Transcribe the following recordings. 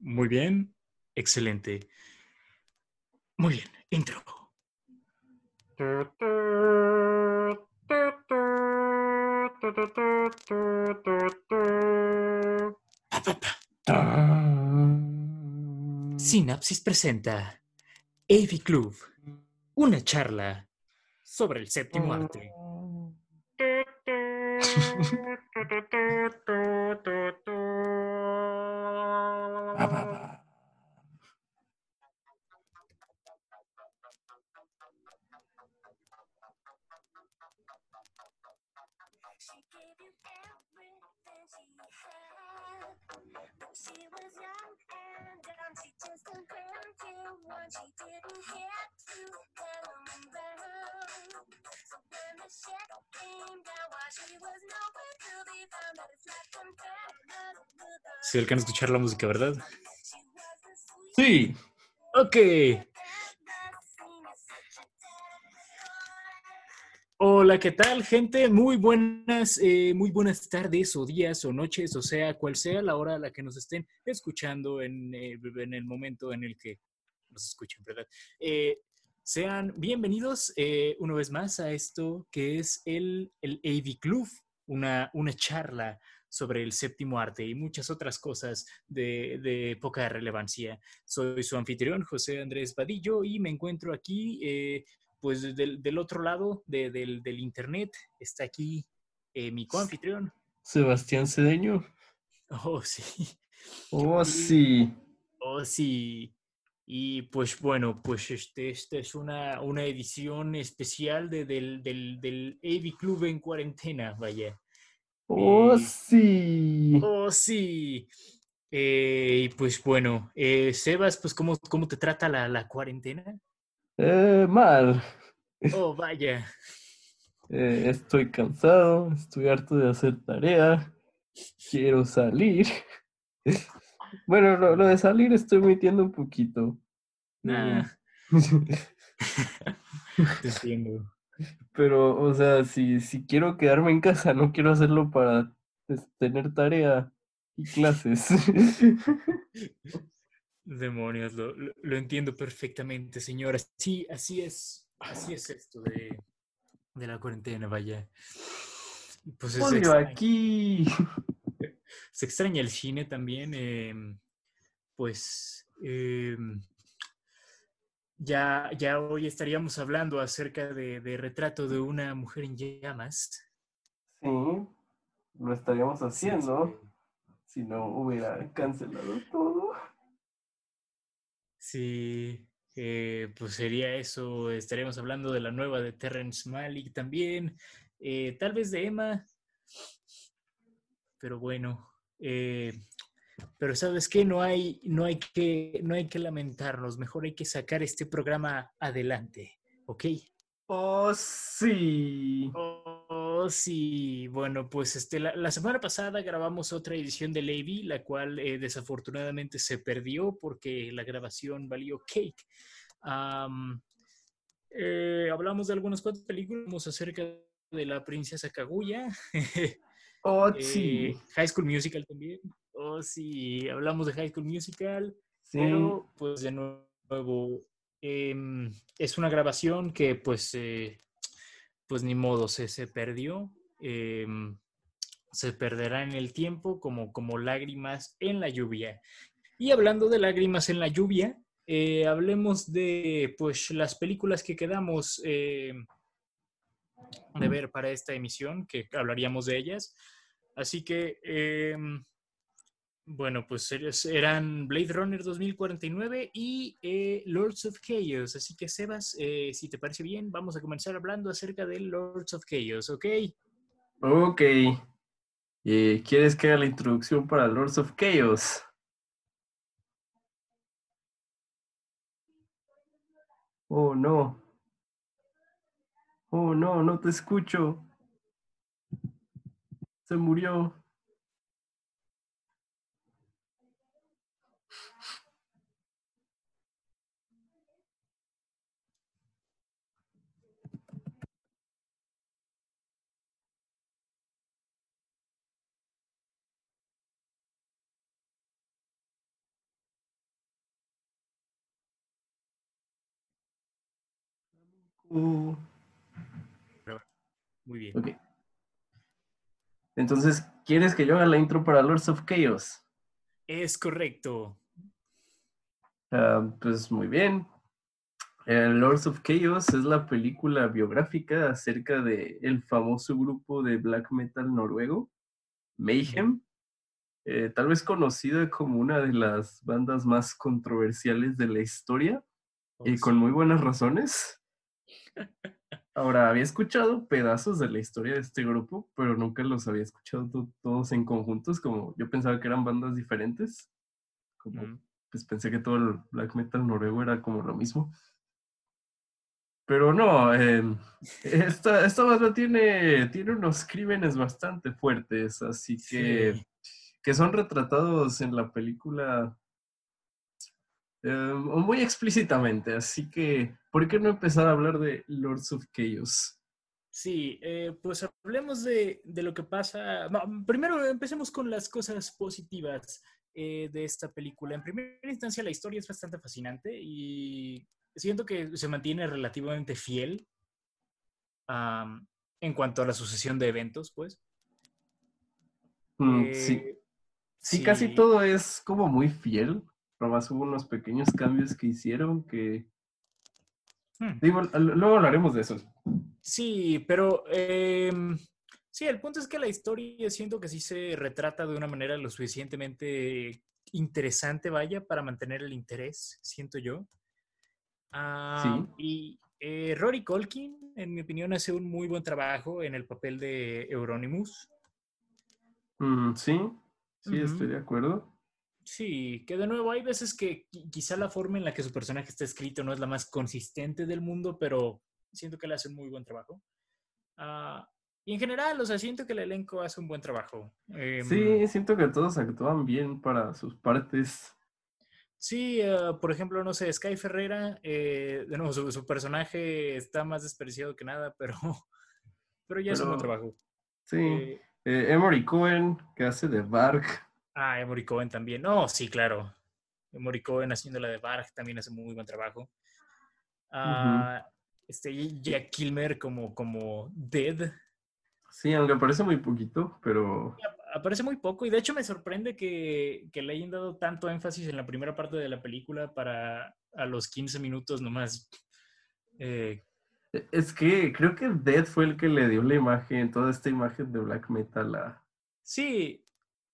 Muy bien. Excelente. Muy bien. Intro. Sinapsis presenta AV Club, una charla sobre el séptimo arte. She gave you everything she had. When she was young and dumb, she just turned 21. She didn't have to hang So when the shit came down while she was nowhere to be found, that it's not comparable to the Se alcanza a escuchar la música, ¿verdad? Sí, Ok. Hola, ¿qué tal, gente? Muy buenas, eh, muy buenas tardes o días o noches, o sea, cual sea la hora a la que nos estén escuchando en, eh, en el momento en el que nos escuchen, ¿verdad? Eh, sean bienvenidos eh, una vez más a esto que es el, el AV Club, una, una charla sobre el séptimo arte y muchas otras cosas de, de poca relevancia. Soy su anfitrión, José Andrés Vadillo, y me encuentro aquí eh, pues del, del otro lado de- del, del internet está aquí eh, mi coanfitrión. Sebastián Cedeño. Oh, sí. Oh, sí. Oh, sí. Y pues bueno, pues este, esta es una, una edición especial de, del, del, del AV Club en cuarentena, vaya. Oh, sí. Oh, sí. Eh, y pues bueno, eh, Sebas, pues ¿cómo, cómo te trata la, la cuarentena? Eh, mal. Oh, vaya. Eh, estoy cansado, estoy harto de hacer tarea. Quiero salir. Bueno, lo, lo de salir estoy mintiendo un poquito. Ah, Mm. te entiendo. Pero, o sea, si, si quiero quedarme en casa, no quiero hacerlo para tener tarea y clases. Demonios, lo, lo- lo entiendo perfectamente, señora. Sí, así es. Así es esto de, de la cuarentena, vaya. Pues es Ponlo aquí. se extraña el cine también. em, pues em, ya, ya hoy estaríamos hablando acerca de, de Retrato de una mujer en llamas. Sí, lo estaríamos haciendo si no hubiera cancelado todo. Sí, eh, pues sería eso. Estaríamos hablando de la nueva de Terrence Malick también. eh, tal vez de Emma. Pero bueno. Eh, pero sabes qué, no hay, no hay que, no hay que lamentarnos. Mejor hay que sacar este programa adelante. ¿Ok? Oh, sí. Oh, sí. Bueno, pues este, la, la semana pasada grabamos otra edición de Lady, la cual eh, desafortunadamente se perdió porque la grabación valió cake. Eh, hablamos de algunas cuantas películas, acerca de la princesa Kaguya, Oh, eh, sí. High School Musical también. Oh, sí, hablamos de High School Musical. Sí. Pero, pues de nuevo, em, es una grabación que pues, eh, pues ni modo, se, se perdió. em, se perderá en el tiempo como, como lágrimas en la lluvia. Y hablando de lágrimas en la lluvia, eh, hablemos de pues las películas que quedamos eh, de ver para esta emisión, que hablaríamos de ellas. Así que, em, bueno, pues eran Blade Runner 2049 y eh, Lords of Chaos. Así que, Sebas, eh, si te parece bien, vamos a comenzar hablando acerca de Lords of Chaos, ¿ok? Ok. Eh, ¿Quieres que haga la introducción para Lords of Chaos? Oh, no. Oh, no, no te escucho. Se murió. Uh. Muy bien. Okay. Entonces, ¿quieres que yo haga la intro para Lords of Chaos? Es correcto. Ah, pues muy bien. Eh, Lords of Chaos es la película biográfica acerca de el famoso grupo de black metal noruego, Mayhem, eh, tal vez conocida como una de las bandas más controversiales de la historia y con muy buenas razones. Ahora, había escuchado pedazos de la historia de este grupo, pero nunca los había escuchado to- todos en conjuntos, como yo pensaba que eran bandas diferentes. Como pues pensé que todo el black metal noruego era como lo mismo. Pero no, em, esta, esta banda tiene, tiene unos crímenes bastante fuertes, así que, Sí. que son retratados en la película em, muy explícitamente. Así que, ¿por qué no empezar a hablar de Lords of Chaos? Sí, eh, pues hablemos de, de lo que pasa. no, primero empecemos con las cosas positivas eh, de esta película. En primera instancia, la historia es bastante fascinante y siento que se mantiene relativamente fiel en cuanto a la sucesión de eventos, pues. Mm, sí, Eh, sí, casi sí. todo es como muy fiel. Nomás hubo unos pequeños cambios que hicieron que... Hmm. Digo, luego hablaremos de eso. Sí, pero em, sí, el punto es que la historia siento que sí se retrata de una manera lo suficientemente interesante, vaya, para mantener el interés, siento yo. Ah, y eh, Rory Colkin, en mi opinión, hace un muy buen trabajo en el papel de Euronymous. Mm, sí, sí, estoy de acuerdo. Sí, que de nuevo hay veces que qui- quizá la forma en la que su personaje está escrito no es la más consistente del mundo, pero siento que le hace un muy buen trabajo. Ah, y en general, o sea, siento que el elenco hace un buen trabajo. Em, Sí, siento que todos actúan bien para sus partes. sí, ah, por ejemplo, no sé, Sky Ferreira, eh, de nuevo, su, su personaje está más despreciado que nada, pero, pero ya es un buen Pero- trabajo. Sí. Eh, Eh, Emory Cohen, que hace de Bark. Ah, Emory Cohen también. No, sí, claro. Emory Cohen haciendo la de Barg también hace muy buen trabajo. Ah, este, Jack Kilmer como, como Dead. Sí, aunque aparece muy poquito, pero Aparece muy poco y de hecho me sorprende que, que le hayan dado tanto énfasis en la primera parte de la película para a los 15 minutos nomás. eh, e- es que creo que Dead fue el que le dio la imagen, toda esta imagen de black metal a... sí,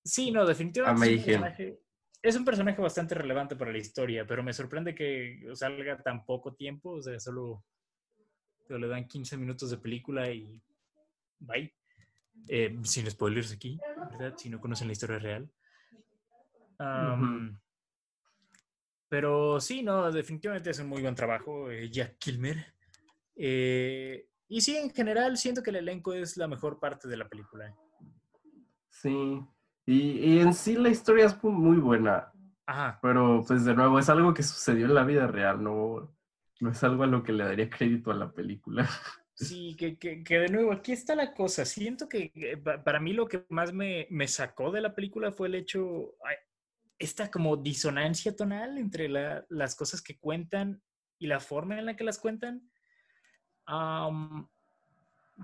sí, no, definitivamente es un, personaje, es un personaje bastante relevante para la historia, pero me sorprende que salga tan poco tiempo, o sea, solo, solo le dan 15 minutos de película y bye. Eh, sin spoilers aquí, ¿verdad? Si no conocen la historia real. Pero sí, no, definitivamente es un muy buen trabajo, eh, Jack Kilmer. Eh, y sí, en general siento que el elenco es la mejor parte de la película. Sí. Y, y en sí la historia es mu- muy buena, Ajá, pero pues de nuevo es algo que sucedió en la vida real, no, no es algo a lo que le daría crédito a la película. sí, que, que- que de nuevo, aquí está la cosa. Siento que eh, pa- para mí lo que más me, me sacó de la película fue el hecho, esta como disonancia tonal entre la- las cosas que cuentan y la forma en la que las cuentan.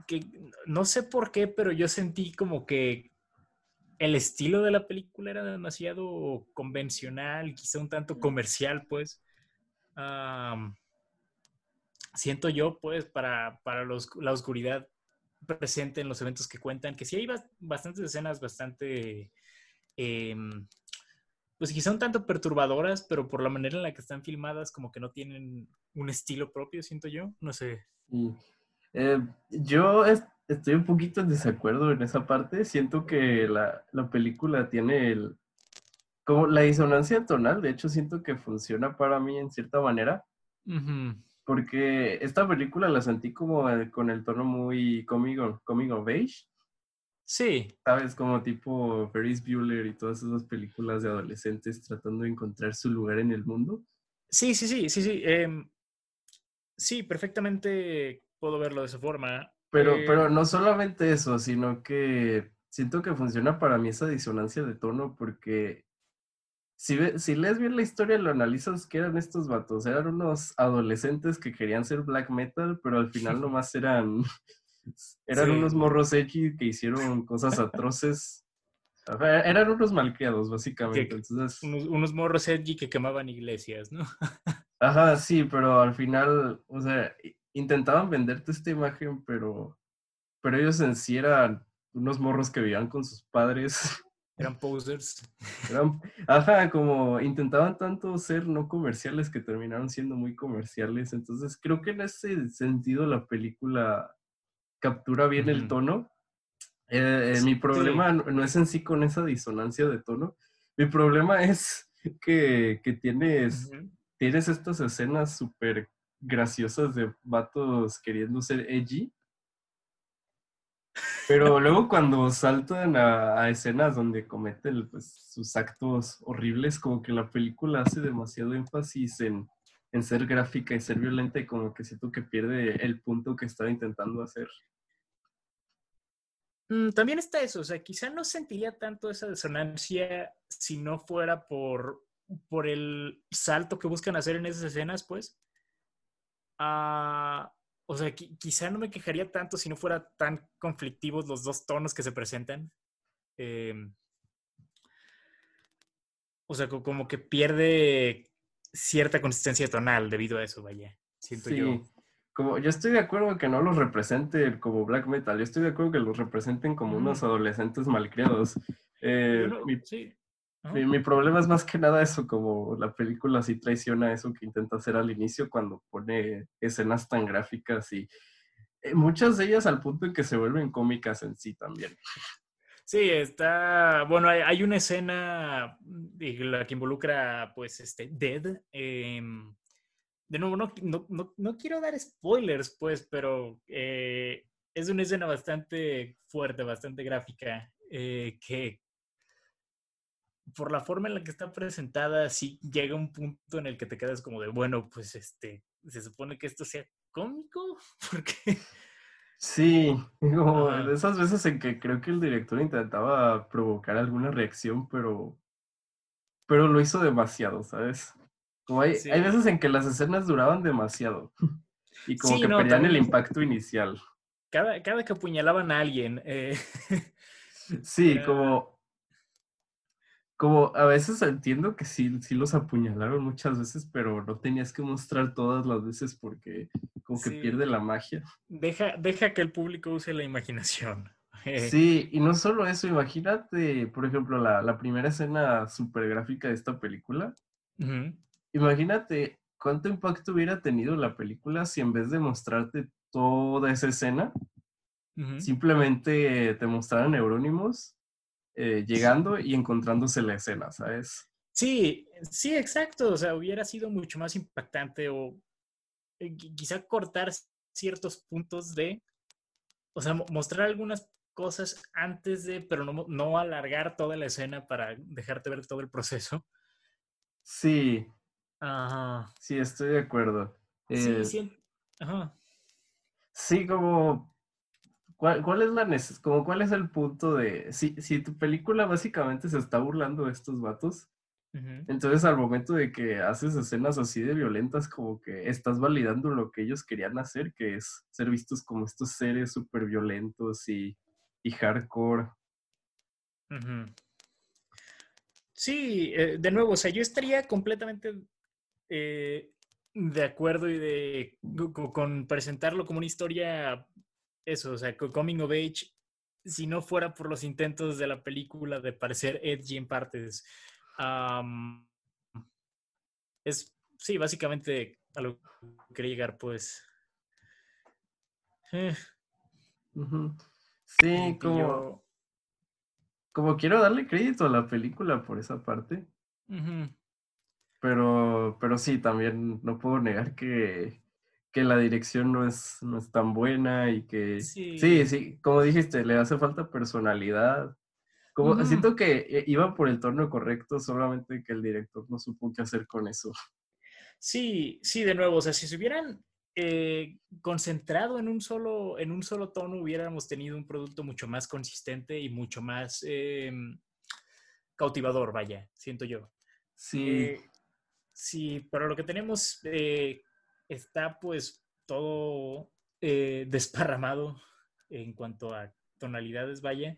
Que no sé por qué, pero yo sentí como que el estilo de la película era demasiado convencional, quizá un tanto comercial, pues. Siento yo, pues, para, para los- la oscuridad presente en los eventos que cuentan, que sí hay bas- bastantes escenas bastante, em, pues quizá un tanto perturbadoras, pero por la manera en la que están filmadas, como que no tienen un estilo propio, siento yo, no sé. Eh, yo es- estoy un poquito en desacuerdo en esa parte. Siento que la, la película tiene el, como la disonancia tonal, de hecho siento que funciona para mí en cierta manera, porque esta película la sentí como eh, con el tono muy coming of age, Sí, ¿sabes? Como tipo Ferris Bueller y todas esas películas de adolescentes tratando de encontrar su lugar en el mundo. sí, sí, sí, sí, sí. em, sí, perfectamente puedo verlo de esa forma. Pero, Eh, pero no solamente eso, sino que siento que funciona para mí esa disonancia de tono porque si, ve- si lees bien la historia, lo analizas, ¿qué eran estos vatos? Eran unos adolescentes que querían ser black metal, pero al final nomás eran, eran Sí. unos morros edgy que hicieron cosas atroces. Eran unos malcriados, básicamente. Que- Entonces, Unos, unos morros edgy que quemaban iglesias, ¿no? ajá, sí, pero al final, o sea, intentaban venderte esta imagen, pero, pero ellos en sí eran unos morros que vivían con sus padres. Eran posers. Eran- ajá, como intentaban tanto ser no comerciales que terminaron siendo muy comerciales. Entonces, creo que en ese sentido la película captura bien el tono. Eh, eh, mi problema no, no es en sí con esa disonancia de tono. Mi problema es que, que tienes, tienes estas escenas súper graciosas de vatos queriendo ser edgy. Pero luego cuando saltan a, escenas donde cometen pues, sus actos horribles, como que la película hace demasiado énfasis en, en ser gráfica y ser violenta y como que siento que pierde el punto que estaba intentando hacer. Mm, También está eso, o sea, quizá no sentiría tanto esa disonancia si no fuera por, por el salto que buscan hacer en esas escenas, pues. Ah, o sea, qui- quizá no me quejaría tanto si no fuera tan conflictivos los dos tonos que se presentan. Em, o sea, co- como que pierde cierta consistencia tonal debido a eso, vaya. Siento yo. Sí, como yo estoy de acuerdo que no los representen como black metal, yo estoy de acuerdo que los representen como unos adolescentes malcriados. Eh, Yo no- mi, sí. Ajá. mi- mi problema es más que nada eso, como la película sí traiciona eso que intenta hacer al inicio cuando pone escenas tan gráficas y eh, muchas de ellas al punto en que se vuelven cómicas en sí también. Sí, está. Bueno, hay, hay una escena de la que involucra, pues, este, Dead. em, de nuevo, no, no, no- no quiero dar spoilers, pues, pero eh, es una escena bastante fuerte, bastante gráfica, eh, que por la forma en la que está presentada, sí llega un punto en el que te quedas como de, bueno, pues, este, se supone que esto sea cómico, porque. Sí, como de esas veces en que creo que el director intentaba provocar alguna reacción, pero, pero lo hizo demasiado, ¿sabes? Como hay, hay Sí. veces en que las escenas duraban demasiado y como Sí, que no, perdían el impacto inicial. Cada, cada que apuñalaban a alguien, eh, Sí, Era- como, como a veces entiendo que sí, sí los apuñalaron muchas veces, pero no tenías que mostrar todas las veces porque como que Sí. pierde la magia. deja, deja que el público use la imaginación. Eh, Sí, y no solo eso, imagínate, por ejemplo, la, la primera escena súper gráfica de esta película. Imagínate cuánto impacto hubiera tenido la película si en vez de mostrarte toda esa escena, simplemente te mostraran Eurónimos eh, llegando y encontrándose la escena, ¿sabes? Sí, sí, exacto. O sea, hubiera sido mucho más impactante o eh, qui- quizá cortar ciertos puntos de, o sea, mo- mostrar algunas cosas antes de, pero no, no alargar toda la escena para dejarte ver todo el proceso. Sí, Ajá. sí, estoy de acuerdo. Sí, Eh, sí. Ajá. Sí, como, ¿cuál, cuál es la neces- como cuál es el punto de, si, si tu película básicamente se está burlando de estos vatos, entonces al momento de que haces escenas así de violentas, como que estás validando lo que ellos querían hacer, que es ser vistos como estos seres súper violentos y, y hardcore. Sí, eh, de nuevo, o sea, yo estaría completamente eh, de acuerdo y de co- co- con presentarlo como una historia, eso, o sea, co- coming of age, si no fuera por los intentos de la película de parecer edgy en partes. Es, sí, básicamente a lo que quería llegar, pues. Eh. Sí, como, yo- como quiero darle crédito a la película por esa parte. Pero, pero sí, también no puedo negar que, que la dirección no es, no es tan buena y que sí, Sí. sí, como dijiste, le hace falta personalidad. Como. Siento que eh, iba por el tono correcto, solamente que el director no supo qué hacer con eso. Sí, sí, de nuevo, o sea, si se hubieran eh, concentrado en un solo, en un solo tono, hubiéramos tenido un producto mucho más consistente y mucho más em, cautivador, vaya, siento yo. Sí, Eh, sí, pero lo que tenemos está pues todo eh, desparramado en cuanto a tonalidades, vaya.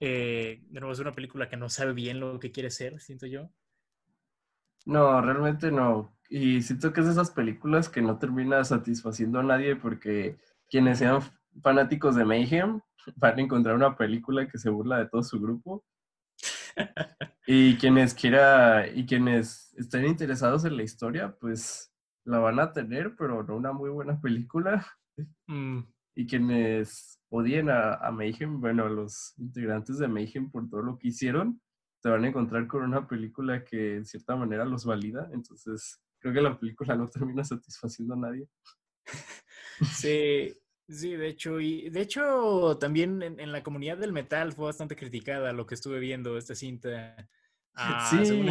Eh, de nuevo, es una película que no sabe bien lo que quiere ser, siento yo. no, realmente no. Y siento que es de esas películas que no termina satisfaciendo a nadie porque quienes sean fanáticos de Mayhem van a encontrar una película que se burla de todo su grupo. Y quienes quiera, y quienes estén interesados en la historia, pues la van a tener, pero no una muy buena película. Mm, Y quienes odien a, a Mayhem, bueno, a los integrantes de Mayhem por todo lo que hicieron, se van a encontrar con una película que en cierta manera los valida. Entonces, creo que la película no termina satisfaciendo a nadie. Sí, sí, de hecho, y de hecho también en, en la comunidad del metal fue bastante criticada lo que estuve viendo esta cinta. Ah, sí,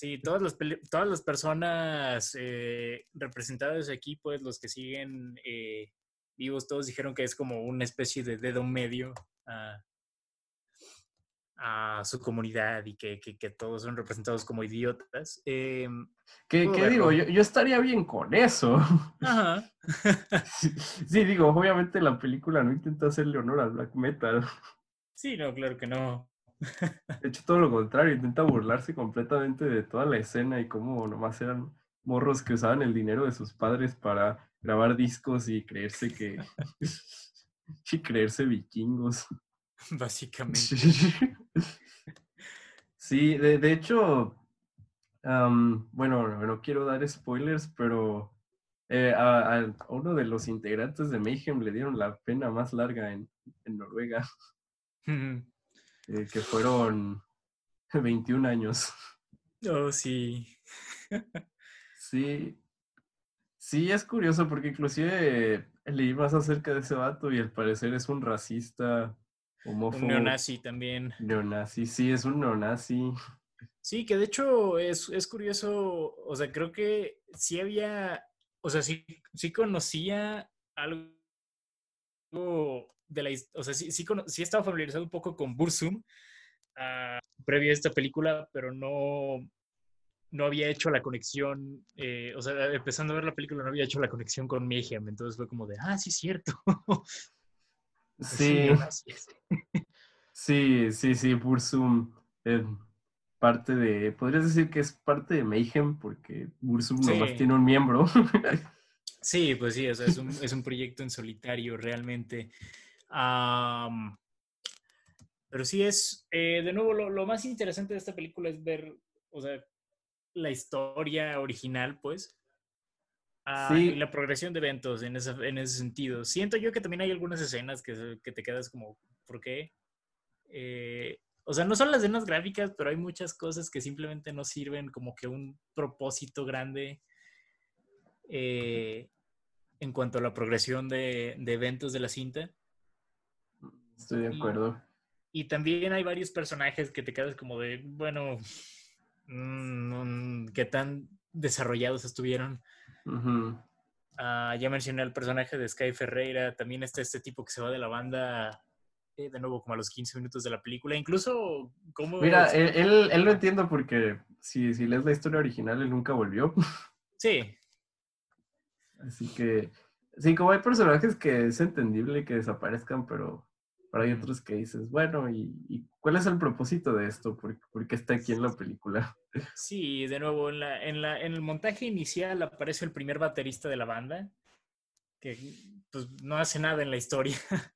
sí, todas las, todas las personas eh, representadas aquí, pues los que siguen eh, vivos, todos dijeron que es como una especie de dedo medio a, a su comunidad y que, que- que todos son representados como idiotas. Em, ¿qué, digo? Yo, yo estaría bien con eso. ajá. Sí, digo, obviamente la película no intenta hacerle honor al black metal. Sí, no, claro que no. De hecho, todo lo contrario, intenta burlarse completamente de toda la escena y cómo nomás eran morros que usaban el dinero de sus padres para grabar discos y creerse que... y creerse vikingos. Básicamente. Sí, de, de hecho, am, bueno, no, no quiero dar spoilers, pero eh, a, a uno de los integrantes de Mayhem le dieron la pena más larga en, en Noruega. Eh, que fueron 21 años. Oh, sí. Sí, sí, es curioso porque inclusive leí más acerca de ese vato y al parecer es un racista, homófobo, Un neonazi también. neonazi. Sí, es un neonazi. Sí, que de hecho es, es curioso, o sea, creo que sí había, o sea, sí, sí conocía algo de la, o sea, sí, sí, sí estaba familiarizado un poco con Bursum ah, previo a esta película, pero no, no había hecho la conexión, eh, o sea, empezando a ver la película no había hecho la conexión con Mayhem, entonces fue como de, ah, sí, cierto. Pues Sí, sí, sí, sí, Bursum. eh, parte de, podrías decir que es parte de Mayhem porque Bursum nomás Sí. tiene un miembro. Sí, pues sí, o sea, es un, es un proyecto en solitario realmente. Pero sí es, eh, de nuevo, lo, lo más interesante de esta película es ver, o sea, la historia original, pues. ah, Sí. Y la progresión de eventos en ese, en ese sentido. Siento yo que también hay algunas escenas que, que te quedas como, ¿por qué? Eh, o sea, no son las escenas gráficas, pero hay muchas cosas que simplemente no sirven como que un propósito grande eh, en cuanto a la progresión de, de eventos de la cinta. Estoy de acuerdo. Y también hay varios personajes que te quedas como de, bueno, mm, qué tan desarrollados estuvieron. Ah, ya mencioné el personaje de Sky Ferreira, también está este tipo que se va de la banda eh, de nuevo como a los 15 minutos de la película, incluso como... Mira, él, él, él lo entiendo porque si, si lees la historia original, él nunca volvió. Sí, Así que, sí, como hay personajes que es entendible que desaparezcan, pero, pero hay otros que dices, bueno, ¿y, y cuál es el propósito de esto? ¿Por, por qué está aquí en la película? sí, de nuevo, en, la, en, la, en el montaje inicial aparece el primer baterista de la banda, que pues no hace nada en la historia.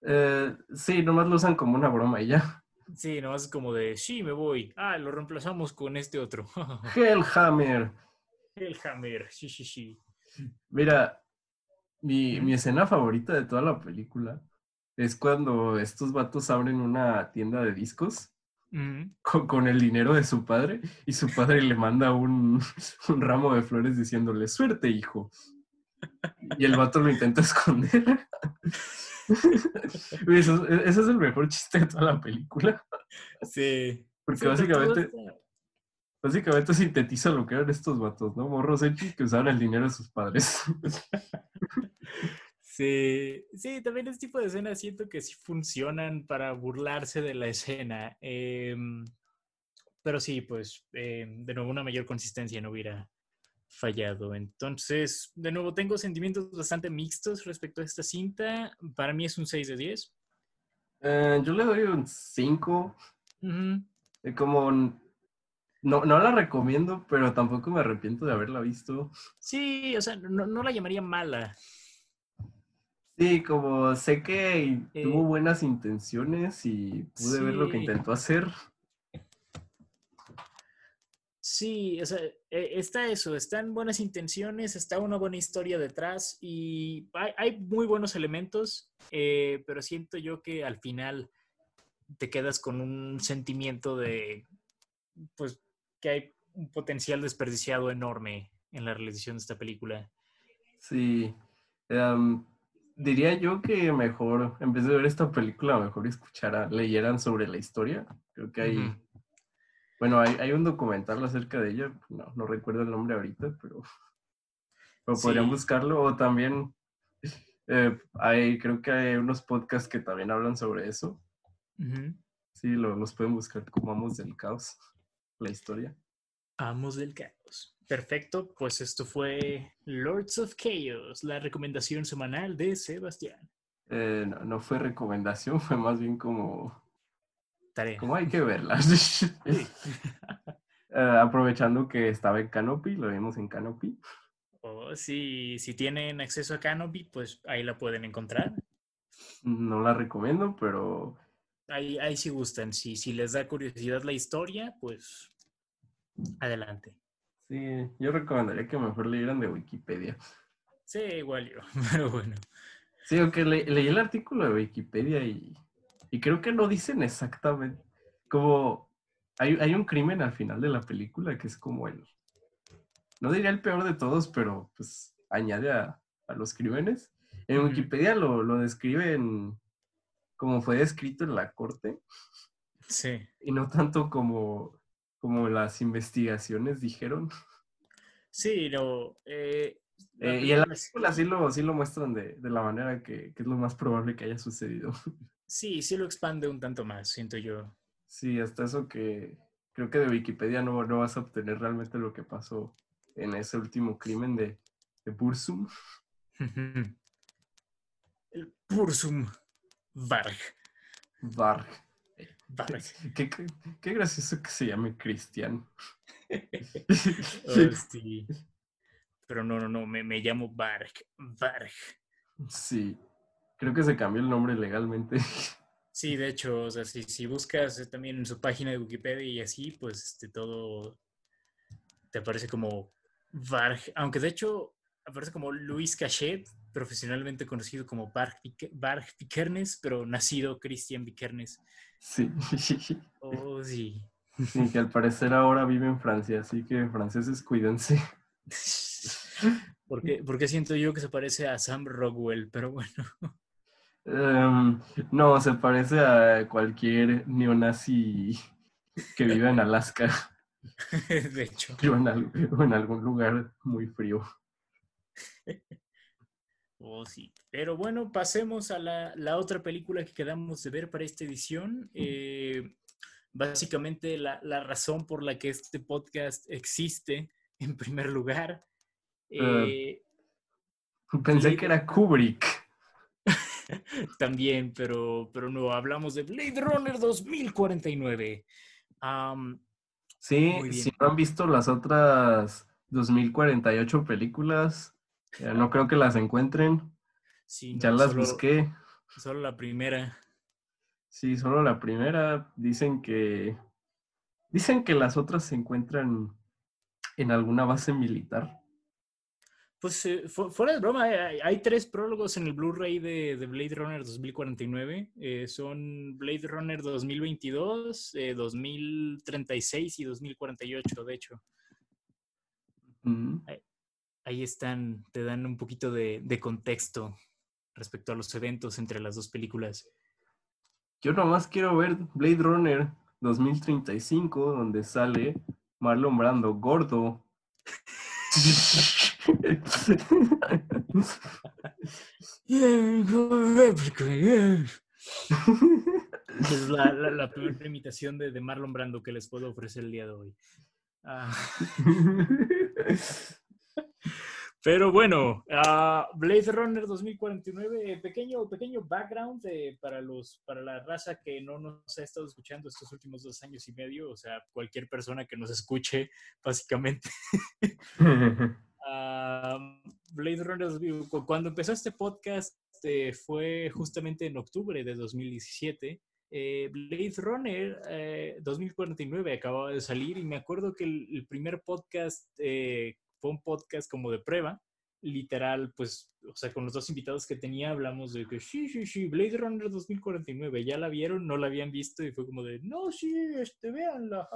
Eh, sí, nomás lo usan como una broma y ya. Sí, nomás es como de, sí, me voy. Ah, lo reemplazamos con este otro. Hellhammer. El Hammer, sí, sí, sí. Mira, mi, mi escena favorita de toda la película es cuando estos vatos abren una tienda de discos con, con el dinero de su padre y su padre le manda un, un ramo de flores diciéndole, suerte, hijo. Y el vato lo intenta esconder. Eso, ese es el mejor chiste de toda la película. Sí. Porque Sí, básicamente, básicamente sintetiza lo que eran estos vatos, ¿no? Morros hechos que usaban el dinero de sus padres. Sí, sí, también este tipo de escenas siento que sí funcionan para burlarse de la escena. Em, pero sí, pues eh, de nuevo una mayor consistencia no hubiera fallado. Entonces, de nuevo, tengo sentimientos bastante mixtos respecto a esta cinta. Para mí es un 6 de 10. Eh, yo le doy un 5. Ujú. Eh, Como no, no la recomiendo, pero tampoco me arrepiento de haberla visto. Sí, o sea, no, no la llamaría mala. Sí, como sé que Eh, tuvo buenas intenciones y pude ver lo que intentó hacer. Sí, o sea, eh, está eso, están buenas intenciones, está una buena historia detrás y hay, hay muy buenos elementos, eh, pero siento yo que al final te quedas con un sentimiento de, pues, que hay un potencial desperdiciado enorme en la realización de esta película. Sí. em, diría yo que mejor, en vez de ver esta película, mejor escuchara, leyeran sobre la historia. Creo que hay, bueno, hay, hay un documental acerca de ella, no, no recuerdo el nombre ahorita, pero, pero podrían buscarlo. O también eh, hay, creo que hay unos podcasts que también hablan sobre eso. Sí, lo- los pueden buscar como Amos del Caos, la historia. Amos del caos. Perfecto, pues esto fue Lords of Chaos, la recomendación semanal de Sebastián. Eh, no, no fue recomendación, fue más bien como, Tarea. como hay que verla. Eh, aprovechando que estaba en Canopy, lo vimos en Canopy. O si, si tienen acceso a Canopy, pues ahí la pueden encontrar. No la recomiendo, pero Ahí, ahí si gustan. Si, si les da curiosidad la historia, pues adelante. Sí, yo recomendaría que mejor leyeran de Wikipedia. Sí, igual yo, pero bueno. Sí, aunque le- leí el artículo de Wikipedia y, y creo que no dicen exactamente, como hay, hay un crimen al final de la película que es como el, no diría el peor de todos, pero pues añade a, a los crímenes. En. Wikipedia lo, lo describen como fue descrito en la corte Sí. y no tanto como, como las investigaciones dijeron. Sí, no. eh, Eh, y en la película sí- lo, sí lo muestran de, de la manera que, que es lo más probable que haya sucedido. Sí, sí lo expande un tanto más, siento yo. Sí, hasta eso que creo que de Wikipedia no, no vas a obtener realmente lo que pasó en ese último crimen de, de Bursum. El Pursum Varg. Varg. Qué, qué- qué gracioso que se llame Cristian. Oh, sí. Pero no, no, no, me, me llamo Varg. Varg. Sí, creo que se cambió el nombre legalmente. Sí, de hecho, o sea, si, si buscas también en su página de Wikipedia y así, pues este, todo te aparece como Varg, aunque de hecho aparece como Luis Cachet, profesionalmente conocido como Varg Piquernes, pero nacido Cristian Piquernes. Sí. Oh, sí. Y que al parecer ahora vive en Francia, así que franceses cuídense. Porque, porque siento yo que se parece a Sam Rockwell, pero bueno. Em, no, se parece a cualquier neonazi que vive en Alaska De hecho. o en, o en algún lugar muy frío. Oh, sí. Pero bueno, pasemos a la, la otra película que quedamos de ver para esta edición. Eh, básicamente la, la razón por la que este podcast existe, en primer lugar. Eh, Pensé Blade- que era Kubrick. también, pero, pero no, hablamos de Blade Runner 2049. Am, Sí, si no han visto las otras 2048 películas, no creo que las encuentren. sí, Ya no, las solo- busqué. Solo la primera. Sí, solo la primera. Dicen que. Dicen que las otras se encuentran en alguna base militar. Pues eh, fu- fuera de broma, eh, hay, hay tres prólogos en el Blu-ray de, de Blade Runner 2049. eh, son Blade Runner 2022, eh, 2036 y 2048, de hecho. Mm, Ahí están, te dan un poquito de, de contexto respecto a los eventos entre las dos películas. Yo nomás quiero ver Blade Runner 2035, donde sale Marlon Brando gordo. Es la, la, la peor imitación de, de Marlon Brando que les puedo ofrecer el día de hoy. Ah, pero bueno, ah, Blade Runner 2049, pequeño, pequeño background eh, para, los, para la raza que no nos ha estado escuchando estos últimos dos años y medio, o sea, cualquier persona que nos escuche, básicamente. Ah, Blade Runner, 2000, cu- cuando empezó este podcast eh, fue justamente en octubre de 2017. Eh, Blade Runner eh, 2049 acababa de salir y me acuerdo que el, el primer podcast eh, fue un podcast como de prueba. Literal, pues, o sea, con los dos invitados que tenía hablamos de que sí, sí, sí, Blade Runner 2049, ya la vieron, no la habían visto y fue como de, no, sí, este, véanla.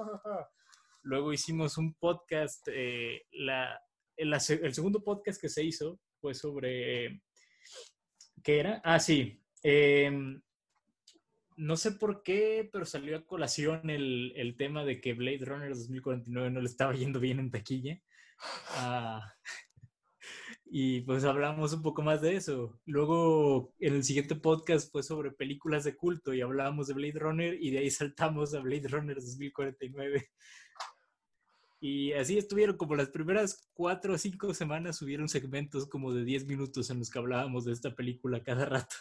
Luego hicimos un podcast, eh, la, el, se- el segundo podcast que se hizo fue sobre, ¿qué era? Ah, sí, em, no sé por qué, pero salió a colación el, el tema de que Blade Runner 2049 no le estaba yendo bien en taquilla. Ah, y pues hablamos un poco más de eso. Luego, en el siguiente podcast fue sobre películas de culto y hablábamos de Blade Runner y de ahí saltamos a Blade Runner 2049. Y así estuvieron como las primeras cuatro o cinco semanas, subieron segmentos como de 10 minutos en los que hablábamos de esta película cada rato.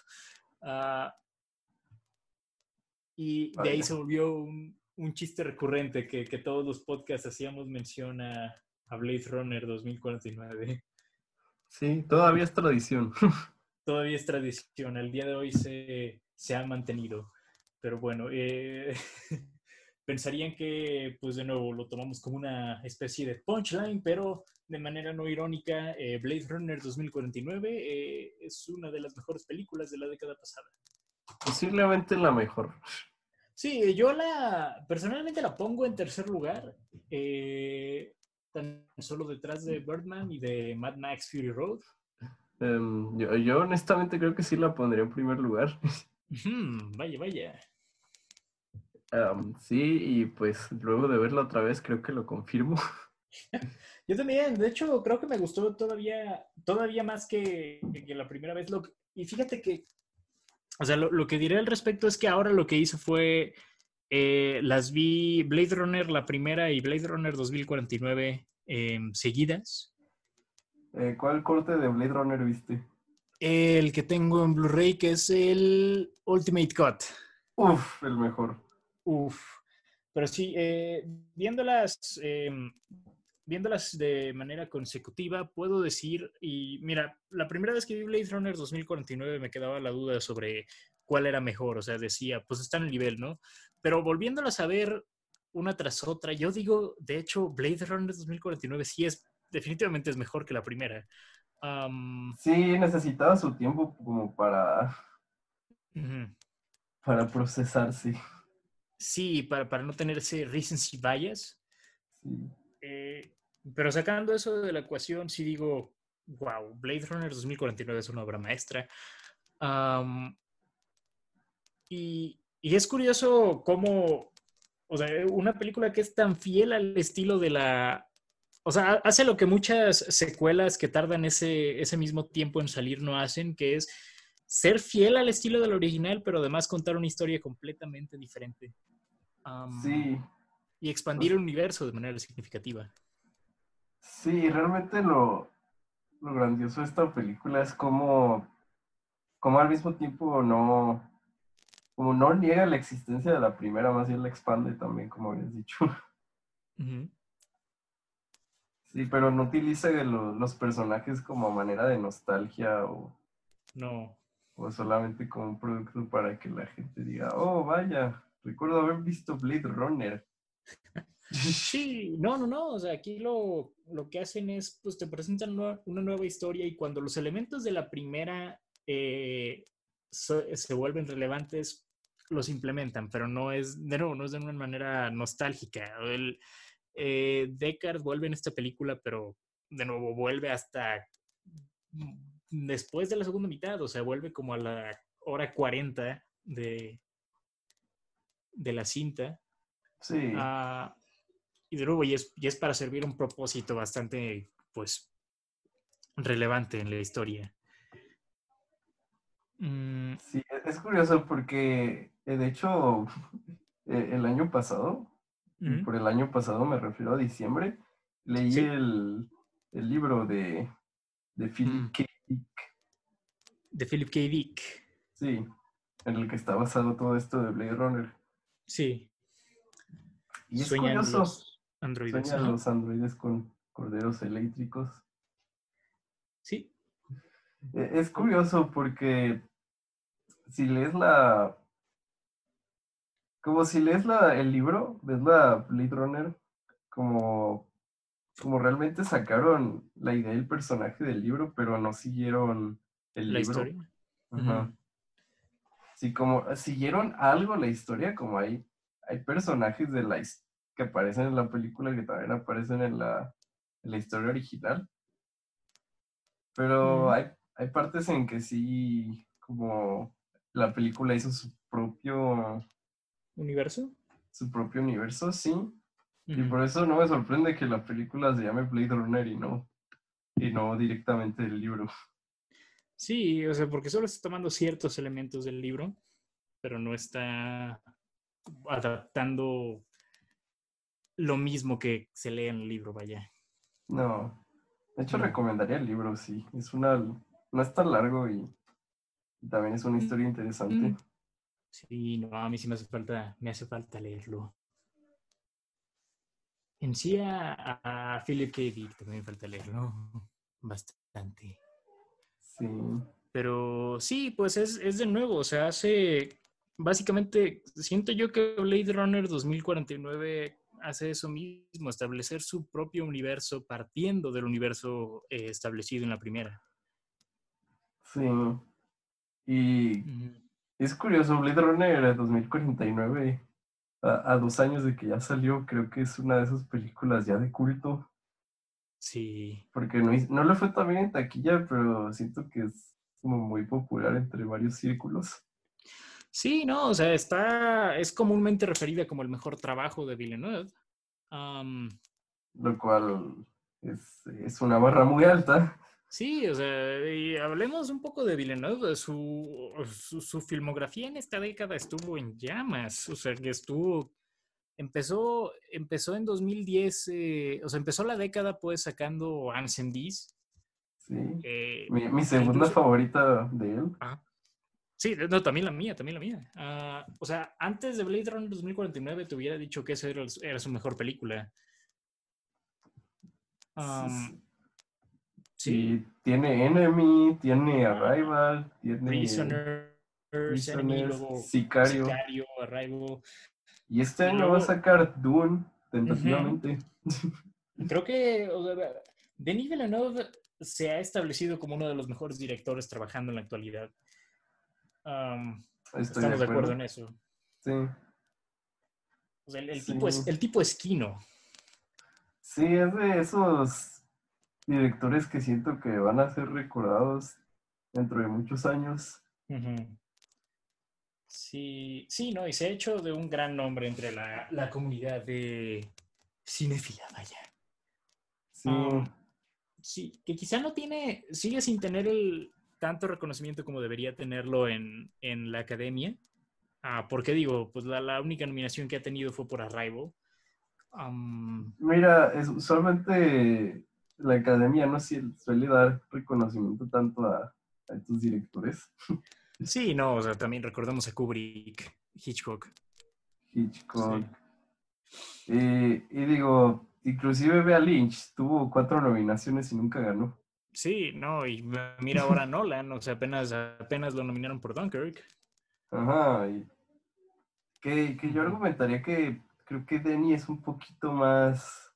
Ah, y de ahí se volvió un, un chiste recurrente que, que todos los podcasts hacíamos mención a, a Blade Runner 2049. Sí, todavía es tradición. Todavía es tradición, el día de hoy se, se ha mantenido. Pero bueno, eh, pensarían que, pues de nuevo, lo tomamos como una especie de punchline, pero de manera no irónica, eh, Blade Runner 2049 eh, es una de las mejores películas de la década pasada. Posiblemente la mejor. Sí, yo la personalmente la pongo en tercer lugar, eh, tan solo detrás de Birdman y de Mad Max Fury Road. Em, yo, yo honestamente creo que sí la pondría en primer lugar. Ujú, vaya, vaya. Am, sí, y pues luego de verla otra vez creo que lo confirmo. Yo también, de hecho, creo que me gustó todavía, todavía más que, que la primera vez. Lo, y fíjate que, o sea, lo, lo que diré al respecto es que ahora lo que hice fue, eh, las vi Blade Runner la primera y Blade Runner 2049 em, seguidas. Eh, ¿Cuál corte de Blade Runner viste? El que tengo en Blu-ray, que es el Ultimate Cut. Uf, el mejor. Uf. Pero sí, eh, viéndolas, eh, viéndolas de manera consecutiva, puedo decir, y mira, la primera vez que vi Blade Runner 2049 me quedaba la duda sobre cuál era mejor, o sea, decía, pues está en el nivel, ¿no? Pero volviéndolas a ver una tras otra, yo digo, de hecho, Blade Runner 2049 sí es, definitivamente es mejor que la primera. Am, Sí, necesitaba su tiempo como para, ujú. para procesarse. Sí, para, para no tener ese recency bias. Sí. Eh, pero sacando eso de la ecuación, sí digo, wow, Blade Runner 2049 es una obra maestra. Am, y, y es curioso cómo, o sea, una película que es tan fiel al estilo de la... O sea, hace lo que muchas secuelas que tardan ese, ese mismo tiempo en salir no hacen, que es ser fiel al estilo del original, pero además contar una historia completamente diferente. Sí, y expandir el universo de manera significativa. sí, realmente lo, lo grandioso de esta película es como, como al mismo tiempo no, como no niega la existencia de la primera, más bien la expande también, como habías dicho. Sí, pero no utiliza lo- los personajes como manera de nostalgia o, No. o solamente como un producto para que la gente diga, oh, vaya, recuerdo haber visto Blade Runner. Sí, no, no, no. O sea, aquí lo, lo que hacen es, pues te presentan una nueva historia y cuando los elementos de la primera eh, se vuelven relevantes, los implementan, pero no es, de nuevo, no es de una manera nostálgica. El, eh, Deckard vuelve en esta película, pero de nuevo vuelve hasta después de la segunda mitad, o sea, vuelve como a la hora 40 de, de la cinta. Sí, Ah, y de nuevo, y es, y es para servir un propósito bastante, pues, relevante en la historia. Mm, Sí, e- es curioso porque, eh, de hecho, eh, el año pasado, ujú, por el año pasado me refiero a diciembre, leí Sí. el, el libro de, de Philip Mm. K. Dick, De Philip K. Dick. sí, en el que está basado todo esto de Blade Runner. Sí. Y es Sueñan curioso, los androides. sueñan los androides con corderos eléctricos. Sí. E- Es curioso porque si lees la... Como si lees la, el libro, ves la Blade Runner, como, como realmente sacaron la idea del personaje del libro, pero no siguieron el La libro. historia. Ajá. Sí, como siguieron algo la historia, como hay, hay personajes de la, que aparecen en la película que también aparecen en la, en la historia original. Pero hay, hay partes en que sí, como la película hizo su propio, ¿Universo? su propio universo, sí. Y por eso no me sorprende que la película se llame Blade Runner y no, y no directamente el libro. Sí, o sea, porque solo está tomando ciertos elementos del libro, pero no está adaptando lo mismo que se lee en el libro, vaya. No. De hecho, recomendaría el libro, sí. Es una, no es tan largo y también es una historia interesante. Mm. Sí, no, a mí sí me hace falta, me hace falta leerlo. En sí a, a Philip K. Dick también me falta leerlo bastante. Sí. Pero sí, pues es, es de nuevo, o sea, hace, básicamente, siento yo que Blade Runner 2049 hace eso mismo, establecer su propio universo partiendo del universo eh, establecido en la primera. Sí. Y es curioso, Blade Runner 2049, a, a dos años de que ya salió, creo que es una de esas películas ya de culto, Sí, porque no, no le fue tan bien en taquilla, pero siento que es como muy popular entre varios círculos. sí, no, o sea, está, es comúnmente referida como el mejor trabajo de Villeneuve. Lo cual es, es una barra muy alta. Sí, o sea, y hablemos un poco de Villeneuve. Su, su, su filmografía en esta década estuvo en llamas. O sea, que estuvo. Empezó, empezó en 2010, eh, o sea, empezó la década pues sacando Ansen Bees. Sí. eh, Mi, segunda incluso- favorita de él. Ajá. Sí, no, también la mía, también la mía. Ah, o sea, antes de Blade Runner 2049 te hubiera dicho que esa era, era su mejor película. Sí, Y tiene Enemy, tiene Ah. Arrival, tiene Prisoners, Enemy, Prisoners, luego Sicario. Sicario, Arrival. Y este año va a sacar Dune, tentativamente. Creo que o sea, Denis Villeneuve se ha establecido como uno de los mejores directores trabajando en la actualidad. Estoy estamos de acuerdo en eso. Sí. O sea, el, el Sí. tipo es, el tipo es Kino. Sí, es de esos directores que siento que van a ser recordados dentro de muchos años. Sí, sí, no, y se ha hecho de un gran nombre entre la, la comunidad de cinéfila, vaya. Sí, Um, sí, que quizá no tiene, sigue sin tener el tanto reconocimiento como debería tenerlo en, en la academia. Ah, ¿Por qué digo? Pues la, la única nominación que ha tenido fue por Arrival. Um, mira, es, usualmente la academia no suele dar reconocimiento tanto a, a estos directores. sí, no, o sea, también recordemos a Kubrick, Hitchcock. Hitchcock. Eh, y digo, inclusive Bea Lynch tuvo cuatro nominaciones y nunca ganó. Sí, no, y mira ahora Nolan, o sea, apenas, apenas lo nominaron por Dunkirk. Ajá. Y que, que yo argumentaría que creo que Denny es un poquito más.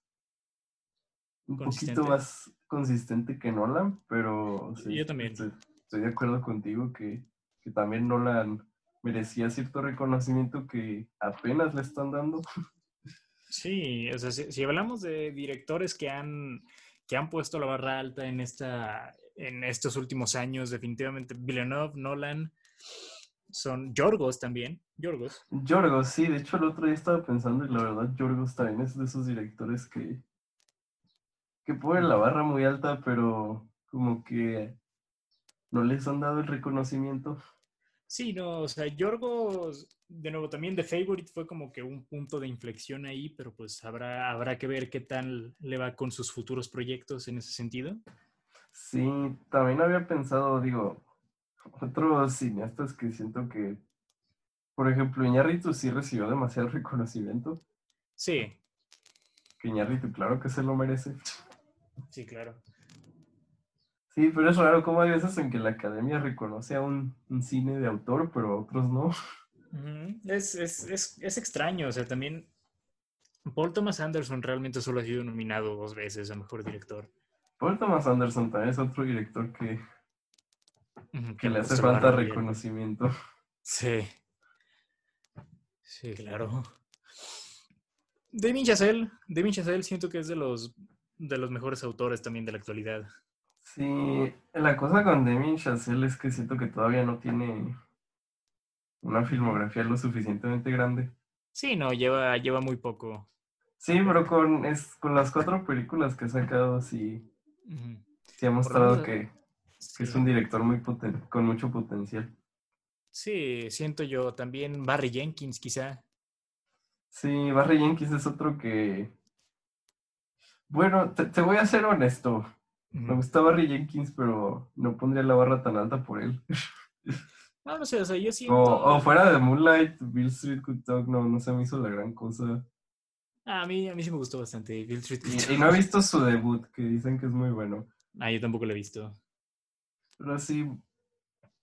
Un poquito más consistente que Nolan, pero sí, Yo también. Estoy, estoy de acuerdo contigo que, que también Nolan merecía cierto reconocimiento que apenas le están dando. Sí, o sea, si, si hablamos de directores que han, que han puesto la barra alta en, esta, en estos últimos años, definitivamente Villeneuve, Nolan, son Yorgos también, Yorgos. Yorgos, sí, de hecho el otro día estaba pensando y la verdad Yorgos también es de esos directores que, que ponen la barra muy alta, pero como que no les han dado el reconocimiento. Sí, no, o sea, Yorgos, de nuevo, también The Favorite fue como que un punto de inflexión ahí, pero pues habrá, habrá que ver qué tal le va con sus futuros proyectos en ese sentido. Sí, también había pensado, digo, otros cineastas que siento que, por ejemplo, Iñárritu sí recibió demasiado reconocimiento. Sí, Que Iñárritu, claro que se lo merece. Sí, claro. Sí, pero es raro cómo hay veces en que la academia reconoce a un, un cine de autor, pero a otros no. Es, es, es, es extraño, o sea, también Paul Thomas Anderson realmente solo ha sido nominado dos veces a Mejor Director. Paul Thomas Anderson también es otro director que, que le hace falta bien. reconocimiento. Sí. Sí, claro. Damien Chazelle, Damien Chazelle siento que es de los, de los mejores autores también de la actualidad. Sí, la cosa con Damien Chazelle es que siento que todavía no tiene una filmografía lo suficientemente grande. Sí, no, lleva, lleva muy poco. Sí, pero con, es, con las cuatro películas que ha sacado, sí, Ujú. sí ha mostrado que, que es un director muy poten- con mucho potencial. Sí, siento yo también Barry Jenkins quizá. Sí, Barry Jenkins es otro que... Bueno, te, te voy a ser honesto. Me Ujú. gusta Barry Jenkins, pero no pondría la barra tan alta por él. No, no sé, o sea, yo siento... O, o fuera de Moonlight, Bill Street Could Talk, no, no se me hizo la gran cosa. Ah, a mí, a mí sí me gustó bastante Bill Street. Y, y no he visto su debut, que dicen que es muy bueno. Ah, yo tampoco lo he visto. Pero sí,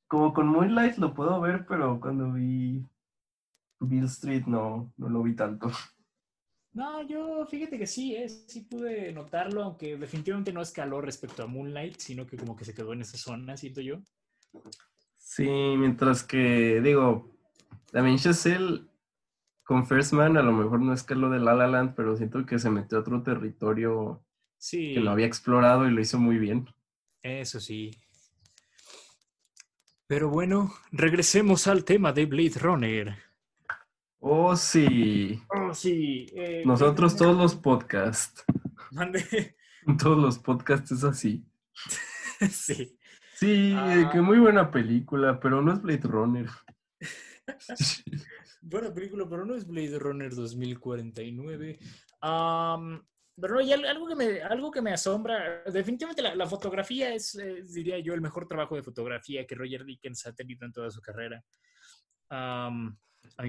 como con Moonlight lo puedo ver, pero cuando vi Bill Street no, no lo vi tanto. No, yo fíjate que sí, eh, sí pude notarlo, aunque definitivamente no escaló respecto a Moonlight, sino que como que se quedó en esa zona, siento yo. Sí, mientras que, digo, también Chazelle con First Man a lo mejor no escaló de La La Land, pero siento que se metió a otro territorio Sí, que lo había explorado y lo hizo muy bien. eso sí. Pero bueno, regresemos al tema de Blade Runner. Oh, sí. Oh, sí. eh, Nosotros todos los podcasts. Mande. Todos los podcasts es así. sí. Sí, eh, Ah. que muy buena película, pero no es Blade Runner. Buena película, pero no es Blade Runner 2049. Am, pero no, y al- algo que me, algo que me asombra, definitivamente la, la fotografía es, diría yo, el mejor trabajo de fotografía que Roger Dickens ha tenido en toda su carrera. Mi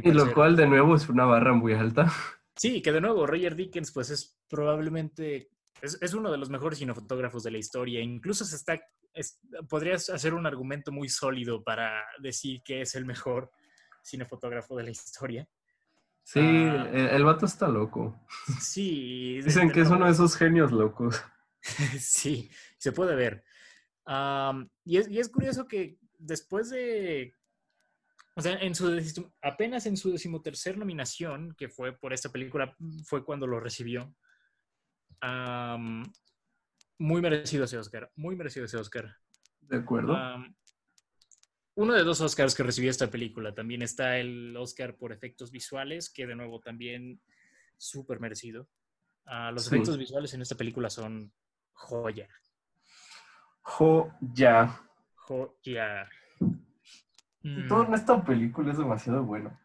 Y lo cual de nuevo es una barra muy alta. Sí, que de nuevo, Roger Dickens, pues es probablemente, es, es uno de los mejores cinefotógrafos de la historia. Incluso se está, es- podrías hacer un argumento muy sólido para decir que es el mejor cinefotógrafo de la historia. Sí, Ah. el, el vato está loco. Sí. Dicen que es uno de esos genios locos. Sí, se puede ver. Y, es, y es curioso que después de, o sea, en su, apenas en su decimotercer nominación, que fue por esta película, fue cuando lo recibió. Muy merecido ese Oscar, muy merecido ese Oscar. ¿De acuerdo? Uno de dos Oscars que recibió esta película. También está el Oscar por efectos visuales, que de nuevo también súper merecido. Ah, los Sí. efectos visuales en esta película son joya. Joya. Joya. Mm, Todo en esta película es demasiado bueno.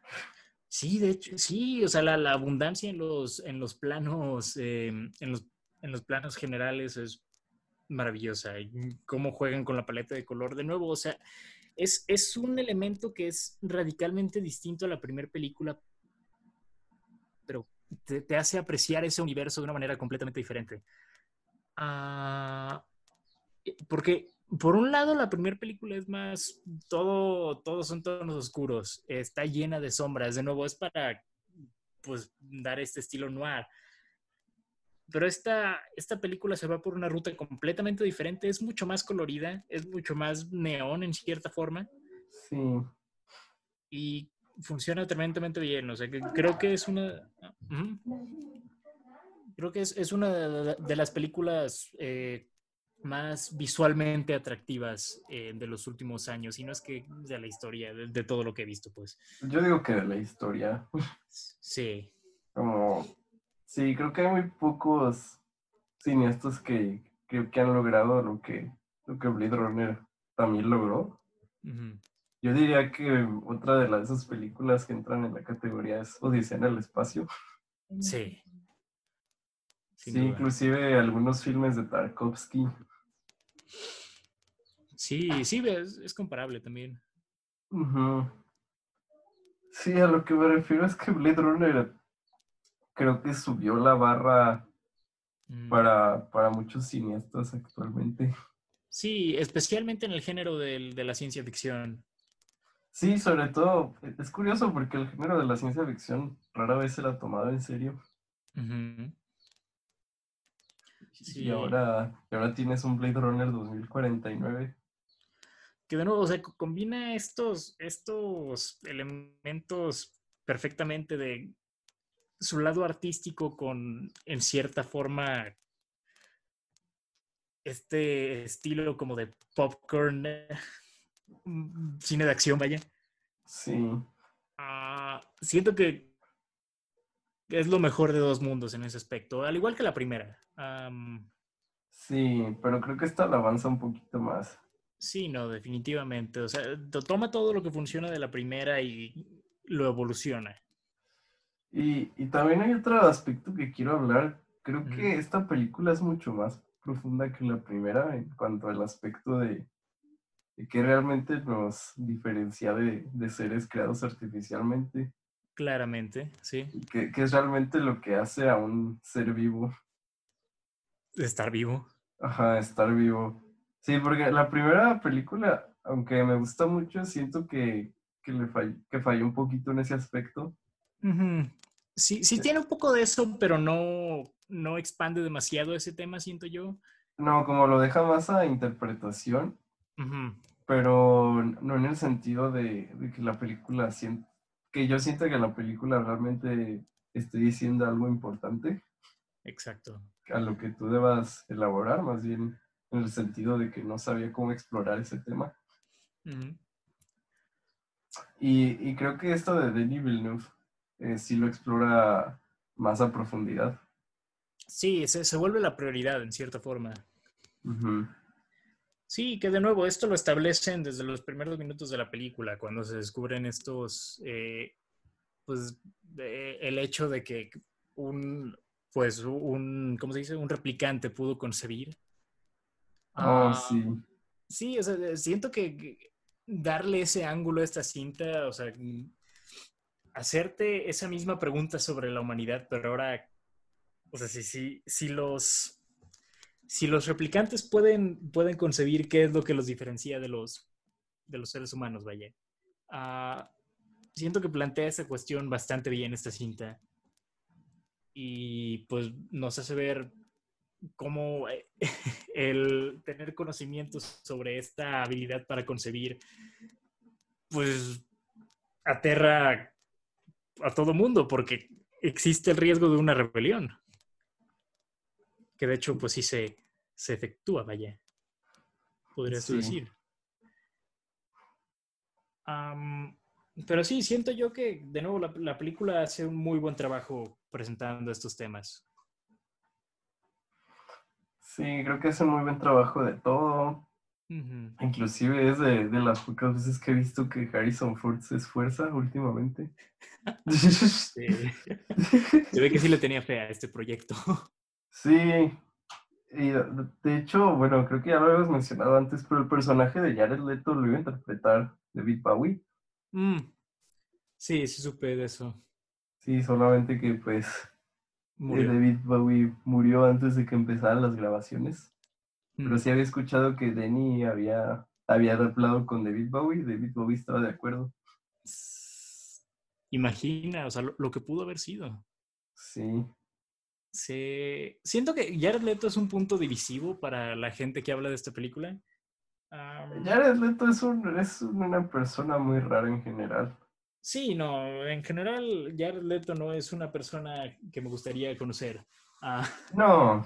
Sí, de hecho, sí, o sea, la, la abundancia en los, en los planos, eh, en los, en los planos generales es maravillosa. Y cómo juegan con la paleta de color. De nuevo, o sea, es, es un elemento que es radicalmente distinto a la primera película, pero te, te hace apreciar ese universo de una manera completamente diferente. Ah, porque, por un lado, la primera película es más, todo, todos son tonos oscuros, está llena de sombras, de nuevo, es para, pues, dar este estilo noir. Pero esta, esta película se va por una ruta completamente diferente, es mucho más colorida, es mucho más neón en cierta forma Sí. y funciona tremendamente bien. O sea, que creo que es una. Ujú. Creo que es, es una de, de las películas eh, más visualmente atractivas eh, de los últimos años, y no es que de la historia, de, de todo lo que he visto, pues. Yo digo que de la historia. Sí. Como. Sí, creo que hay muy pocos cineastas que que han logrado lo que, lo que Blade Runner también logró. Yo diría que otra de las esas películas que entran en la categoría es Odisea en el espacio. Sí. Sin sí, duda. inclusive algunos filmes de Tarkovsky. Sí, sí, es, es comparable también. Sí, a lo que me refiero es que Blade Runner creo que subió la barra Mm. para, para muchos cineastas actualmente. Sí, especialmente en el género del- de la ciencia ficción. Sí, sobre todo, es curioso porque el género de la ciencia ficción rara vez se la ha tomado en serio. Y Sí. ahora, y ahora tienes un Blade Runner 2049. Que de nuevo, o sea, co- combina estos, estos elementos perfectamente de su lado artístico con, en cierta forma, este estilo como de popcorn, eh, cine de acción, vaya. Sí, Ah, siento que es lo mejor de dos mundos en ese aspecto, al igual que la primera. Sí, pero creo que esta la avanza un poquito más. sí, no, definitivamente. O sea, to- toma todo lo que funciona de la primera y lo evoluciona. Y, y también hay otro aspecto que quiero hablar. Creo que esta película es mucho más profunda que la primera en cuanto al aspecto de, de que realmente nos diferencia de, de seres creados artificialmente. Claramente, sí. Que, que es realmente lo que hace a un ser vivo. Estar vivo. Ajá, estar vivo. Sí, porque la primera película, aunque me gusta mucho, siento que, que le fall- que falló un poquito en ese aspecto. Sí, sí Sí. tiene un poco de eso, pero no, no expande demasiado ese tema, siento yo. No, como lo deja más a interpretación, pero no en el sentido de, de que la película sien- que yo siento que la película realmente esté diciendo algo importante Exacto. a lo que tú debas elaborar, más bien en el sentido de que no sabía cómo explorar ese tema. Y, y creo que esto de Denis Villeneuve eh, sí lo explora más a profundidad. Sí, se, se vuelve la prioridad en cierta forma. Sí, que de nuevo, esto lo establecen desde los primeros minutos de la película, cuando se descubren estos, eh, pues, de- el hecho de que un, pues, un, ¿cómo se dice? Un replicante pudo concebir. Oh, Ah, sí. Sí, o sea, siento que darle ese ángulo a esta cinta, o sea, hacerte esa misma pregunta sobre la humanidad, pero ahora, o sea, si, si, si los, si los replicantes pueden, pueden concebir qué es lo que los diferencia de los, de los seres humanos, vaya. Ah, siento que plantea esa cuestión bastante bien esta cinta. Y pues nos hace ver cómo eh, el tener conocimientos sobre esta habilidad para concebir, pues aterra a todo mundo porque existe el riesgo de una rebelión. Que de hecho, pues sí se, se efectúa, vaya. Podrías Sí. decir. Pero sí, siento yo que, de nuevo, la, la película hace un muy buen trabajo presentando estos temas. Sí, creo que es un muy buen trabajo de todo. Ujú. Inclusive es de, de las pocas veces que he visto que Harrison Ford se esfuerza últimamente. Sí. Se ve que sí le tenía fe a este proyecto. Sí, y de hecho, bueno, creo que ya lo habíamos mencionado antes, pero el personaje de Jared Leto lo iba a interpretar David Bowie. Mm. Sí, sí supe de eso. Sí, solamente que pues eh, Murió. David Bowie murió antes de que empezaran las grabaciones. Pero Mm. sí había escuchado que Denny había, había hablado con David Bowie, David Bowie estaba de acuerdo. Imagina, o sea, lo, lo que pudo haber sido. Sí, Se... Siento que Jared Leto es un punto divisivo para la gente que habla de esta película. Am, Jared Leto es, un, es una persona muy rara en general. Sí, no, en general Jared Leto no es una persona que me gustaría conocer. Ah, No,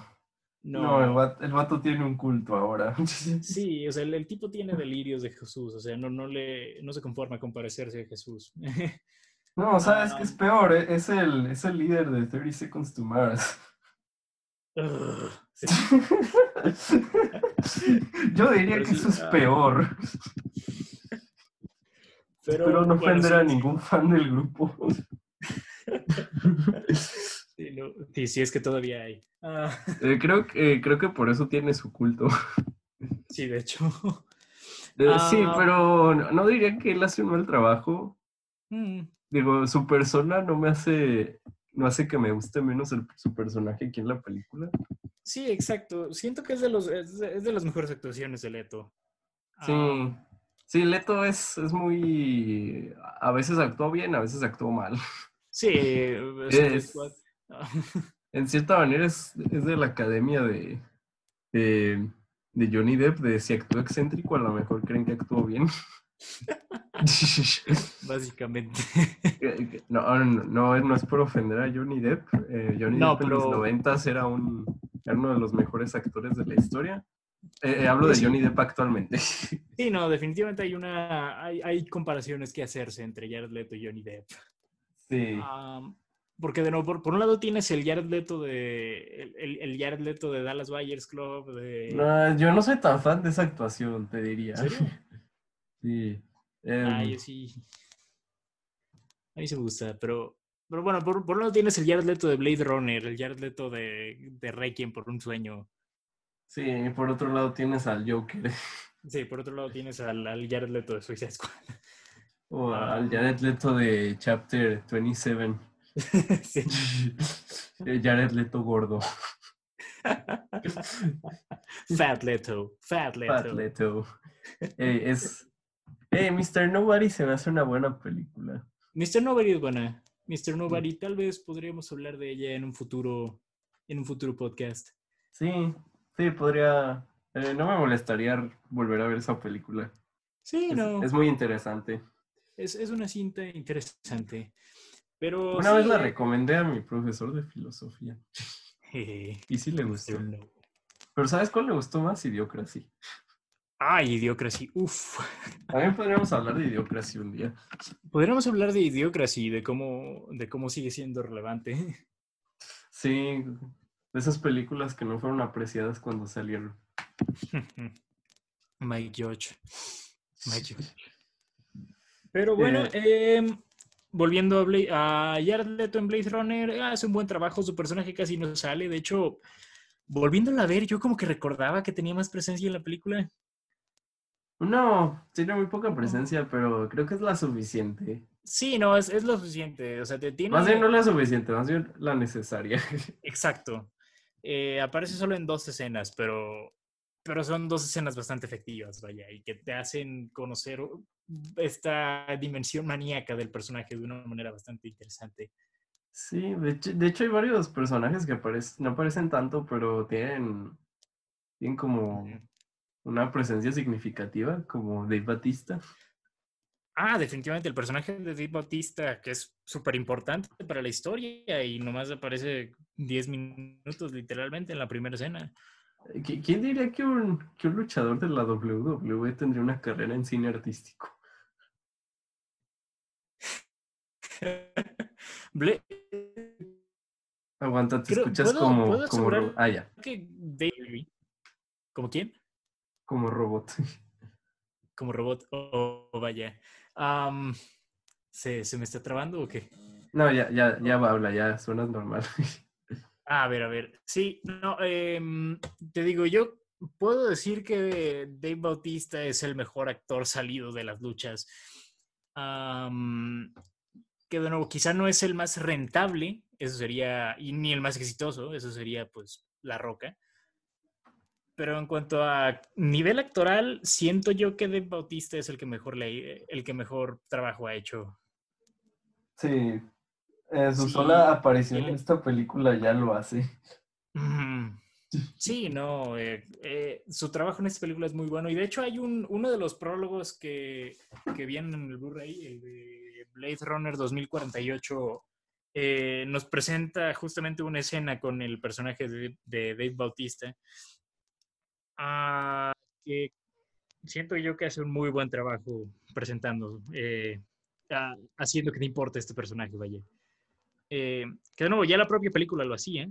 no, no, el, vato, el vato tiene un culto ahora. Sí, o sea, el, el tipo tiene delirios de Jesús, o sea, no, no, le, no se conforma con parecerse a Jesús. No, ¿sabes qué es Ah. peor? E- Es el, es el líder de 30 Seconds to Mars. Sí. Yo diría Pero que sí, eso es ah. peor. Pero, Espero no bueno, ofender sí, a ningún fan del grupo. Sí, no, sí, sí, es que todavía hay. Ah, Eh, creo, que, eh, creo que por eso tiene su culto. sí, de hecho. Eh, sí, Ah. pero no, no diría que él hace un mal trabajo. Mm, Digo, su persona no me hace, no hace que me guste menos el- su personaje aquí en la película. Sí, exacto. Siento que es de, los, es de, es de las mejores actuaciones de Leto. Sí, Ah, sí, Leto es, es muy... A veces actuó bien, a veces actuó mal. sí, Es- En cierta manera es, es de la academia de, de, de Johnny Depp, de si actuó excéntrico, a lo mejor creen que actuó bien. Básicamente. No, no, no, no es por ofender a Johnny Depp. eh, Johnny No, Depp en los noventas era, un, era uno de los mejores actores de la historia. Eh, eh, hablo de. Johnny Depp actualmente. Sí, no, definitivamente hay una. Hay, hay comparaciones que hacerse entre Jared Leto y Johnny Depp. Sí. Porque de nuevo, por, por un lado tienes el Jared Leto de. El, el- el Jared Leto de Dallas Buyers Club. De, No, yo no soy tan fan de esa actuación, te diría. ¿En serio? Sí. Ah, yo sí. A mí sí me gusta, pero. Pero bueno, por, por un lado tienes el Jared Leto de Blade Runner, el Jared Leto de, de Requiem por un sueño. sí, por otro lado tienes al Joker Sí, por otro lado tienes al, al Jared Leto de Suicide Squad. o Ah. al Jared Leto de Chapter 27. Sí. Jared Leto gordo. Fat Leto, Fat Leto. Fat Leto. Eh, es. Eh, Mr. Nobody se me hace una buena película. Mr. Nobody es buena. Mr. Nobody, tal vez podríamos hablar de ella en un futuro, en un futuro podcast. Sí, sí, podría. eh, no me molestaría volver a ver esa película. Sí, Es, no, es muy interesante. es, es una cinta interesante. Pero Una vez la eh, recomendé a mi profesor de filosofía. Y sí le gustó. Pero ¿sabes cuál le gustó más? Idiocracy. Ay, Idiocracy, uff. También podríamos hablar de Idiocracy un día. Podríamos hablar de Idiocracy, de cómo, de cómo sigue siendo relevante. Sí, de esas películas que no fueron apreciadas cuando salieron. Mike Judge. Mike Judge. Pero bueno, em, volviendo a, Bla- a Jared Leto en Blade Runner, eh, hace un buen trabajo, su personaje casi no sale. De hecho, volviéndola a ver, yo como que recordaba que tenía más presencia en la película. No, tiene muy poca presencia, pero creo que es la suficiente. Sí, no, es, es lo suficiente. O sea, te tiene... Más bien no la suficiente, más bien la necesaria. Exacto. Eh, aparece solo en dos escenas, pero, pero son dos escenas bastante efectivas, vaya, y que te hacen conocer esta dimensión maníaca del personaje de una manera bastante interesante. Sí, de hecho, de hecho hay varios personajes que aparecen, no aparecen tanto, pero tienen, tienen como. Una presencia significativa, como Dave Batista. Ah, definitivamente el personaje de Dave Bautista, que es súper importante para la historia y nomás aparece 10 minutos literalmente en la primera escena. ¿Qui- ¿Quién diría que un, que un luchador de la WWE tendría una carrera en cine artístico? Aguanta, te Creo- escuchas ¿puedo- como, puedo como, ah, ya, que Dave... ¿Como quién? Como robot. como robot. Oh, vaya. Am, ¿se, ¿Se me está trabando o qué? No, ya, ya, ya va, habla, ya suenas normal. Ah, a ver, a ver. Sí, no, em, te digo, yo puedo decir que Dave Bautista es el mejor actor salido de las luchas. Que de nuevo, quizá no es el más rentable, eso sería, y ni el más exitoso, eso sería pues La Roca. Pero en cuanto a nivel actoral, siento yo que Dave Bautista es el que mejor, le, el que mejor trabajo ha hecho. Sí, eh, su Sí, sola aparición en esta película ya lo hace. Mm, Sí, no, eh, eh, su trabajo en esta película es muy bueno y de hecho hay un, uno de los prólogos que, que vienen en el Blu-ray, el de Blade Runner 2048, eh, nos presenta justamente una escena con el personaje de, de Dave Bautista, ah, que siento yo que hace un muy buen trabajo presentando, eh, haciendo que te importe este personaje, vaya. Eh, que de nuevo, ya la propia película lo hacía,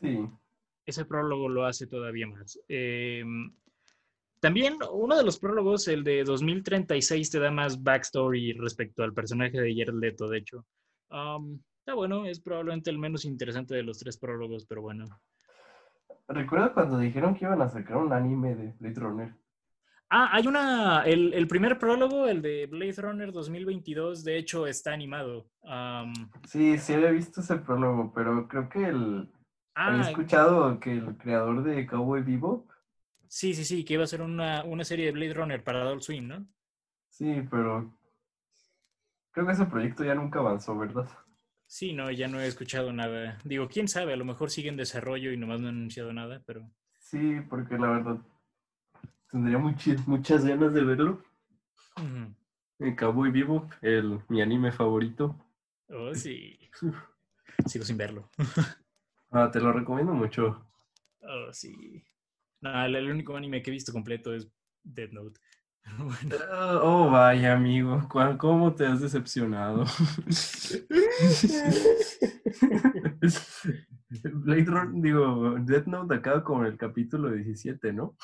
Sí. ese prólogo lo hace todavía más. Em, también uno de los prólogos, el de 2036, te da más backstory respecto al personaje de Jared Leto, de hecho. Am, está bueno, es probablemente el menos interesante de los tres prólogos, pero bueno. Recuerda cuando dijeron que iban a sacar un anime de Blade Runner. Ah, hay una, el, el primer prólogo, el de Blade Runner 2022, de hecho está animado. Sí, sí había visto ese prólogo, pero creo que el... Había ah, escuchado que el creador de Cowboy Vivo, sí, sí, sí, que iba a ser una, una serie de Blade Runner para Adult Swim, ¿no? sí, pero creo que ese proyecto ya nunca avanzó, ¿verdad? Sí, no, ya no he escuchado nada. Digo, quién sabe, a lo mejor sigue en desarrollo y nomás no han anunciado nada, pero... Sí, porque la verdad tendría muchas ganas de verlo. Ujú. El Cowboy Vivo, el, mi anime favorito. Oh, sí. Sigo sin verlo. Ah, te lo recomiendo mucho. Oh, sí. No, el, el único anime que he visto completo es Dead Note. Bueno, Ah, Oh, vaya, amigo. ¿cuál- ¿Cómo te has decepcionado? Blade Runner, digo, Death Note acaba con el capítulo 17, ¿no?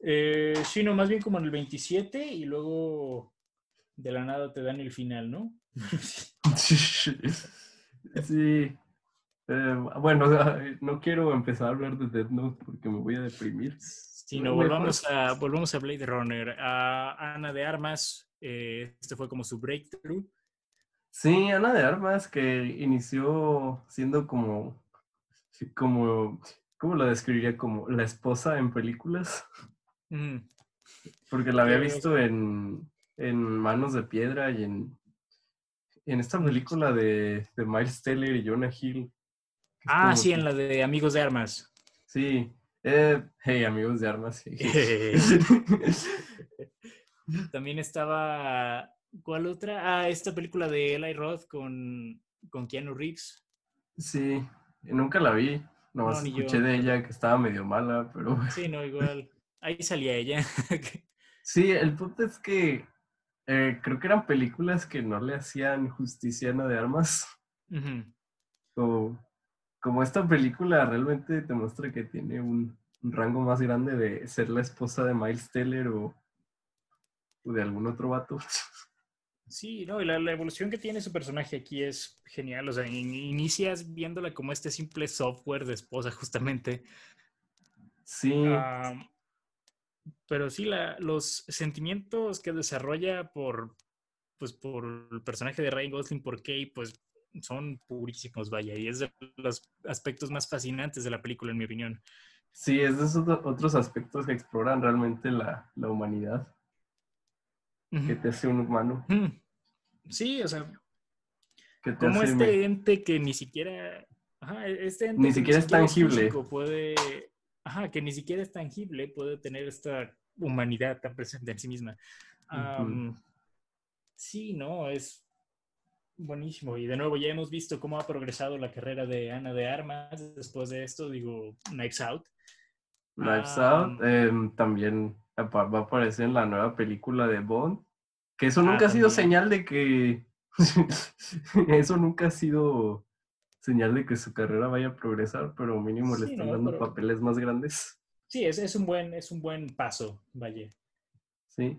eh, sí, no, más bien como en el 27 y luego de la nada te dan el final, ¿no? Sí. Eh, bueno, no quiero empezar a hablar de Death Note porque me voy a deprimir. Sí, no, volvamos a, volvamos a Blade Runner. A Ana de Armas, eh, este fue como su breakthrough. Sí, Ana de Armas, que inició siendo como, como, ¿cómo la describiría? Como la esposa en películas, Ujú. porque la había visto en, en Manos de Piedra y en, en esta película de, de Miles Teller y Jonah Hill. Ah, como sí, que- en la de Amigos de Armas. Sí, eh, hey amigos de Armas. También estaba. ¿Cuál otra? Ah, esta película de Eli Roth con, con Keanu Reeves. Sí, nunca la vi, nomás No, yo. escuché de ella que estaba medio mala, pero Sí, no, igual. Ahí salía ella. Sí, el punto es que eh, creo que eran películas que no le hacían justicia a Ana de Armas. Ujú. Como, como esta película realmente te muestra que tiene un, un rango más grande de ser la esposa de Miles Teller o, o de algún otro vato. Sí, no, y la, la evolución que tiene su personaje aquí es genial. O sea, in- inicias viéndola como este simple software de esposa, justamente. Sí, pero sí, la- los sentimientos que desarrolla por, pues, por el personaje de Ryan Gosling, por Kay, pues son purísimos, vaya, y es de los aspectos más fascinantes de la película, en mi opinión. sí, es de esos otros aspectos que exploran realmente la, la humanidad, que Ujú. te hace un humano, Ujú. Sí, o sea, que como me- este ente que ni siquiera, ajá, este ente Ni que siquiera es tangible. puede, ajá, que ni siquiera es tangible, puede tener esta humanidad tan presente en sí misma. Am, sí, no, es buenísimo. Y de nuevo, ya hemos visto cómo ha progresado la carrera de Ana de Armas después de esto, digo, Knives Out. Knives Ah, Out em, también va a aparecer en la nueva película de Bond. Que eso Ah, nunca ha sido también. señal de que. eso nunca ha sido señal de que su carrera vaya a progresar, pero mínimo le están no, dando pero- papeles más grandes. Sí, es, es un buen, es un buen paso, vaya. Sí.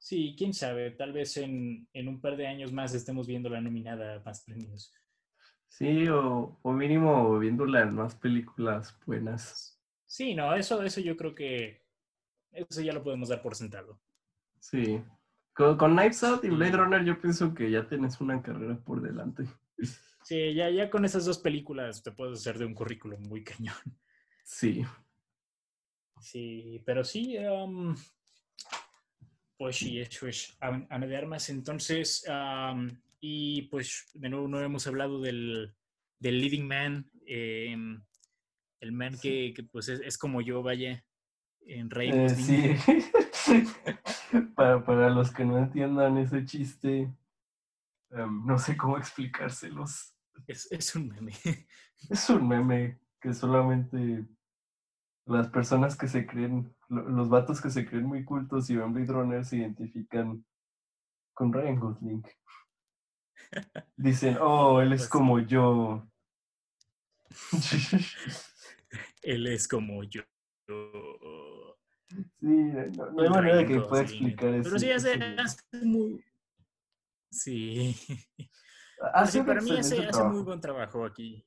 Sí, quién sabe, tal vez en, en un par de años más estemos viendo la nominada a más premios. Sí, o, o mínimo viéndola en más películas buenas. Sí, no, eso, eso yo creo que eso ya lo podemos dar por sentado. Sí. Con, con Knives Out y. Blade Runner, yo pienso que ya tienes una carrera por delante. Sí, ya, ya con esas dos películas te puedes hacer de un currículum muy cañón. Sí. Sí, pero sí, am, pues sí, eso es Ana de Armas. Entonces, y pues de nuevo no hemos hablado del, del leading man, em, el man que, que, pues es, es como yo, vaya, en Rey Eh, sí. para, para los que no entiendan ese chiste, em, no sé cómo explicárselos. Es, es un meme. Es un meme que solamente las personas que se creen, los vatos que se creen muy cultos y ven Blade Runner se identifican con Ryan Gosling. Dicen, oh, él es Pues como yo. Él es como yo. Sí, no, no hay manera de que pueda explicar eso. Pero sí, hace, hace muy... Sí. Hace sí, para mí hace, muy buen trabajo aquí.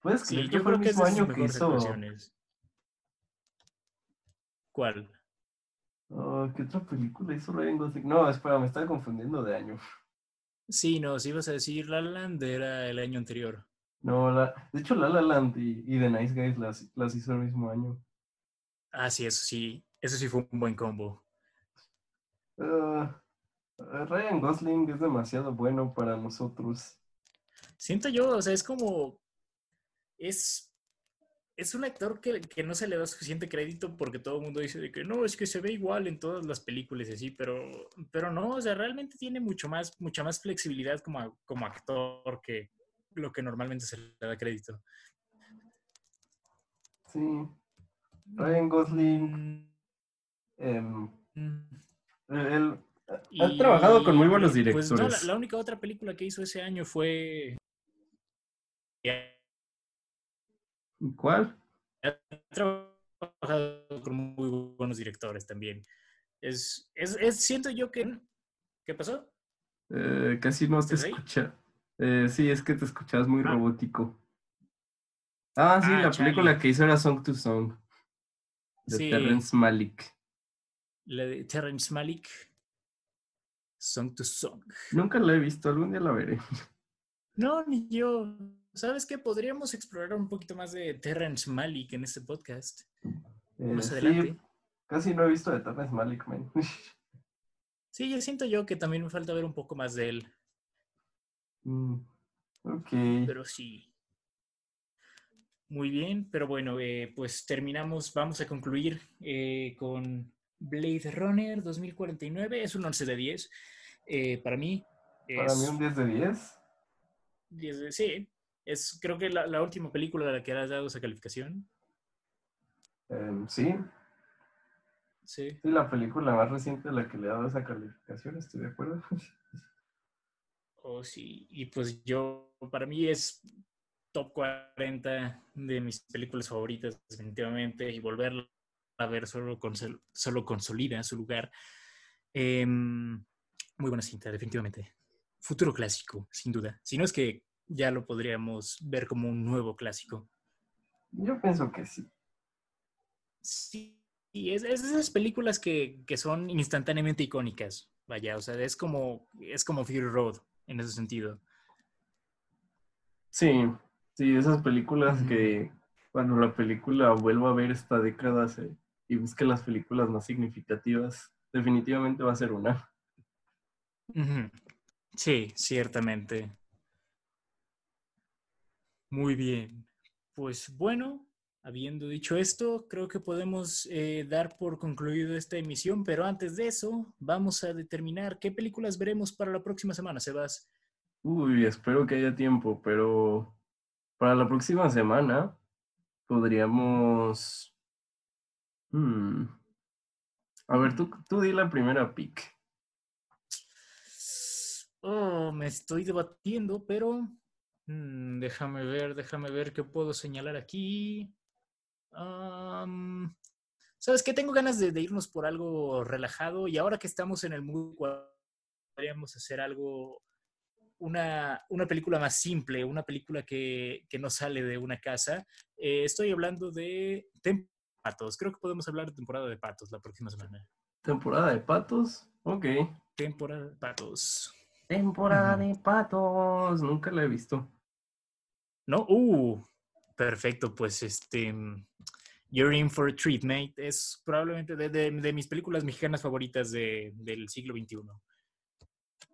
¿Puedes Sí, yo fue creo el que es año que hizo? ¿Cuál? Oh, ¿Qué otra película hizo Ryan Gosling? No, espera, me estaba confundiendo de año. Sí, no, si ibas a decir La La Land era el año anterior. No, la, de hecho, La La Land y, y The Nice Guys las, las hizo el mismo año. Ah, sí, eso sí, eso sí fue un buen combo. Ah, Ryan Gosling es demasiado bueno para nosotros. Siento yo, o sea, es como. Es. Es un actor que, que no se le da suficiente crédito porque todo el mundo dice de que no, es que se ve igual en todas las películas y así, pero, pero no, o sea, realmente tiene mucho más, mucha más flexibilidad como, a- como actor que lo que normalmente se le da crédito. Sí, Ryan Gosling, em, Mm, él ha trabajado con muy buenos pues, no, la- directores. la, única otra película que hizo ese año fue. ¿Cuál? ha trabajado con muy buenos directores también. Es, es, es- siento yo que... ¿Qué pasó? Eh, casi no te escucha. Eh, sí, es que te escuchas muy Ah. robótico. Ah, sí, Ah, la película que hizo era Song to Song, de Sí, Terrence Malick. la de Terrence Malick. Song to Song. Nunca la he visto, algún día la veré. No, ni yo. ¿Sabes qué? Podríamos explorar un poquito más de Terrence Malick en este podcast. Eh, Más sí, adelante. casi no he visto de Terrence Malick, man. Sí, yo siento yo que también me falta ver un poco más de él. Mm, ok. Pero sí. Muy bien, pero bueno, eh, pues terminamos, vamos a concluir eh, con Blade Runner 2049. Es un 11 de 10. Eh, para mí, Para es mí un 10 de 10. 10 de- sí, es creo que la, la última película a la que has dado esa calificación. Em, sí, Sí. sí, la película más reciente a la que le he dado esa calificación, estoy de acuerdo. Oh, sí. Y pues yo, para mí es top 40 de mis películas favoritas, definitivamente, y volverla a ver solo, consol- solo consolida su lugar. Em, muy buena cinta, definitivamente. Futuro clásico, sin duda. Si no es que ya lo podríamos ver como un nuevo clásico. Yo pienso que sí. Sí, es, esas películas que, que son instantáneamente icónicas. Vaya, o sea, es como, es como Fury Road en ese sentido. Sí, sí, esas películas que cuando la película vuelva a ver esta década se- y busque las películas más significativas, definitivamente va a ser una. Sí, ciertamente. Muy bien. Pues bueno, habiendo dicho esto, creo que podemos eh, dar por concluido esta emisión, pero antes de eso, vamos a determinar qué películas veremos para la próxima semana, Sebas. Uy, espero que haya tiempo, pero para la próxima semana podríamos... Hmm. A ver, tú, tú di la primera pick. Oh, me estoy debatiendo, pero mm, déjame ver, déjame ver qué puedo señalar aquí. Am, ¿Sabes qué? Tengo ganas de, de irnos por algo relajado y ahora que estamos en el mood, podríamos hacer algo, una, una película más simple, una película que, que no sale de una casa. Eh, estoy hablando de Patos. Creo que podemos hablar de temporada de Patos la próxima semana. Temporada de patos. Ok. Temporada de Patos. Temporada de patos. Nunca la he visto. ¿No? Uh, perfecto, pues este. mm, You're in for a treat, mate. Es probablemente de, de- de mis películas mexicanas favoritas de- del siglo XXI.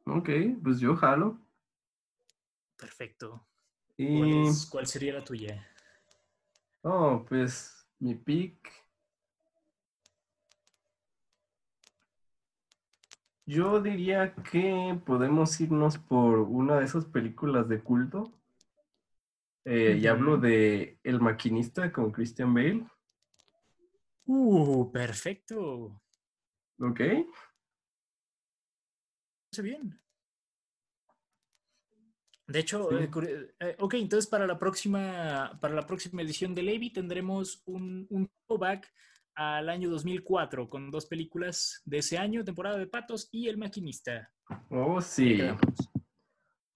Ok, pues yo jalo. Perfecto. Y... ¿Cuál, es- cuál sería la tuya? Oh, pues mi pick. Yo diría que podemos irnos por una de esas películas de culto. Eh, Y hablo de El Maquinista con Christian Bale. Uh, perfecto. ¿Ok? Bien. De hecho, Sí. eh, eh, ok, entonces para la próxima, para la próxima edición de Levi tendremos un, un throwback al año 2004 con dos películas de ese año, temporada de Patos y El Maquinista. Oh, sí.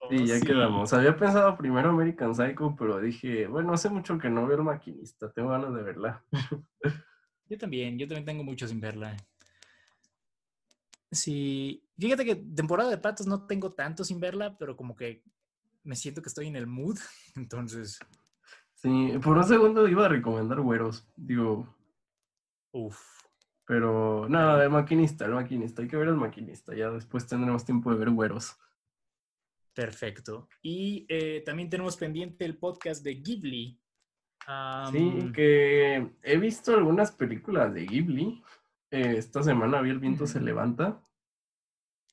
Sí, ya sí. quedamos. Había pensado primero American Psycho, pero dije, bueno, hace mucho que no veo el maquinista, tengo ganas de verla. Yo también, yo también tengo mucho sin verla. Sí, fíjate que temporada de Patos no tengo tanto sin verla, pero como que me siento que estoy en el mood, entonces, Sí, por un segundo iba a recomendar Güeros, digo, uff. pero no, el maquinista, el maquinista, hay que ver el maquinista, ya después tendremos tiempo de ver Güeros. Perfecto. Y eh, también tenemos pendiente el podcast de Ghibli. Sí, que he visto algunas películas de Ghibli. eh, esta semana vi El viento se levanta.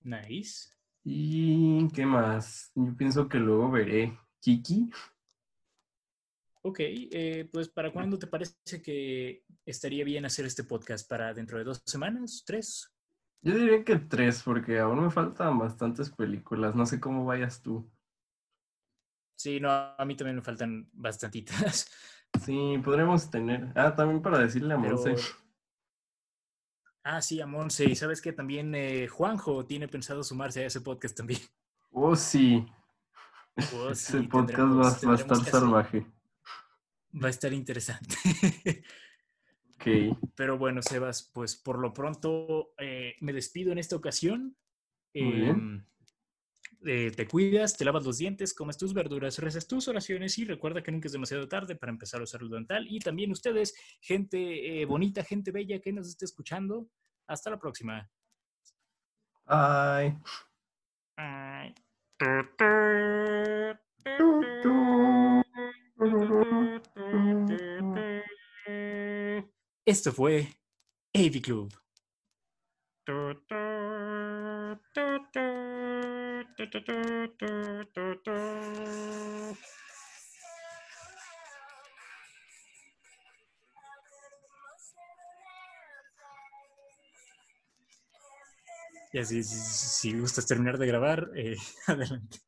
Nice. ¿Y qué más? Yo pienso que luego veré Kiki. Ok, eh, pues ¿para cuándo te parece que estaría bien hacer este podcast? ¿Para dentro de dos semanas? ¿Tres? Yo diría que tres, porque aún me faltan bastantes películas. No sé cómo vayas tú. Sí, no, a mí también me faltan bastantitas. Sí, podremos tener. Ah, también para decirle a Pero... Monse. Ah, sí, a Monse. Y sabes que también eh, Juanjo tiene pensado sumarse a ese podcast también. Oh, sí. Oh, Ese podcast va, va a estar salvaje. Va a estar interesante. Pero bueno, Sebas, pues por lo pronto eh, me despido en esta ocasión. Muy bien. Em, eh, te cuidas, te lavas los dientes, comes tus verduras, rezas tus oraciones y recuerda que nunca es demasiado tarde para empezar a usar el dental. Y también ustedes, gente eh, bonita, gente bella que nos esté escuchando. Hasta la próxima. Ay. Ay. Esto fue AV Club. Y así, si, si gustas terminar de grabar, eh, adelante.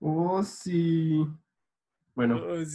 Oh, sí. Bueno. Oh, sí.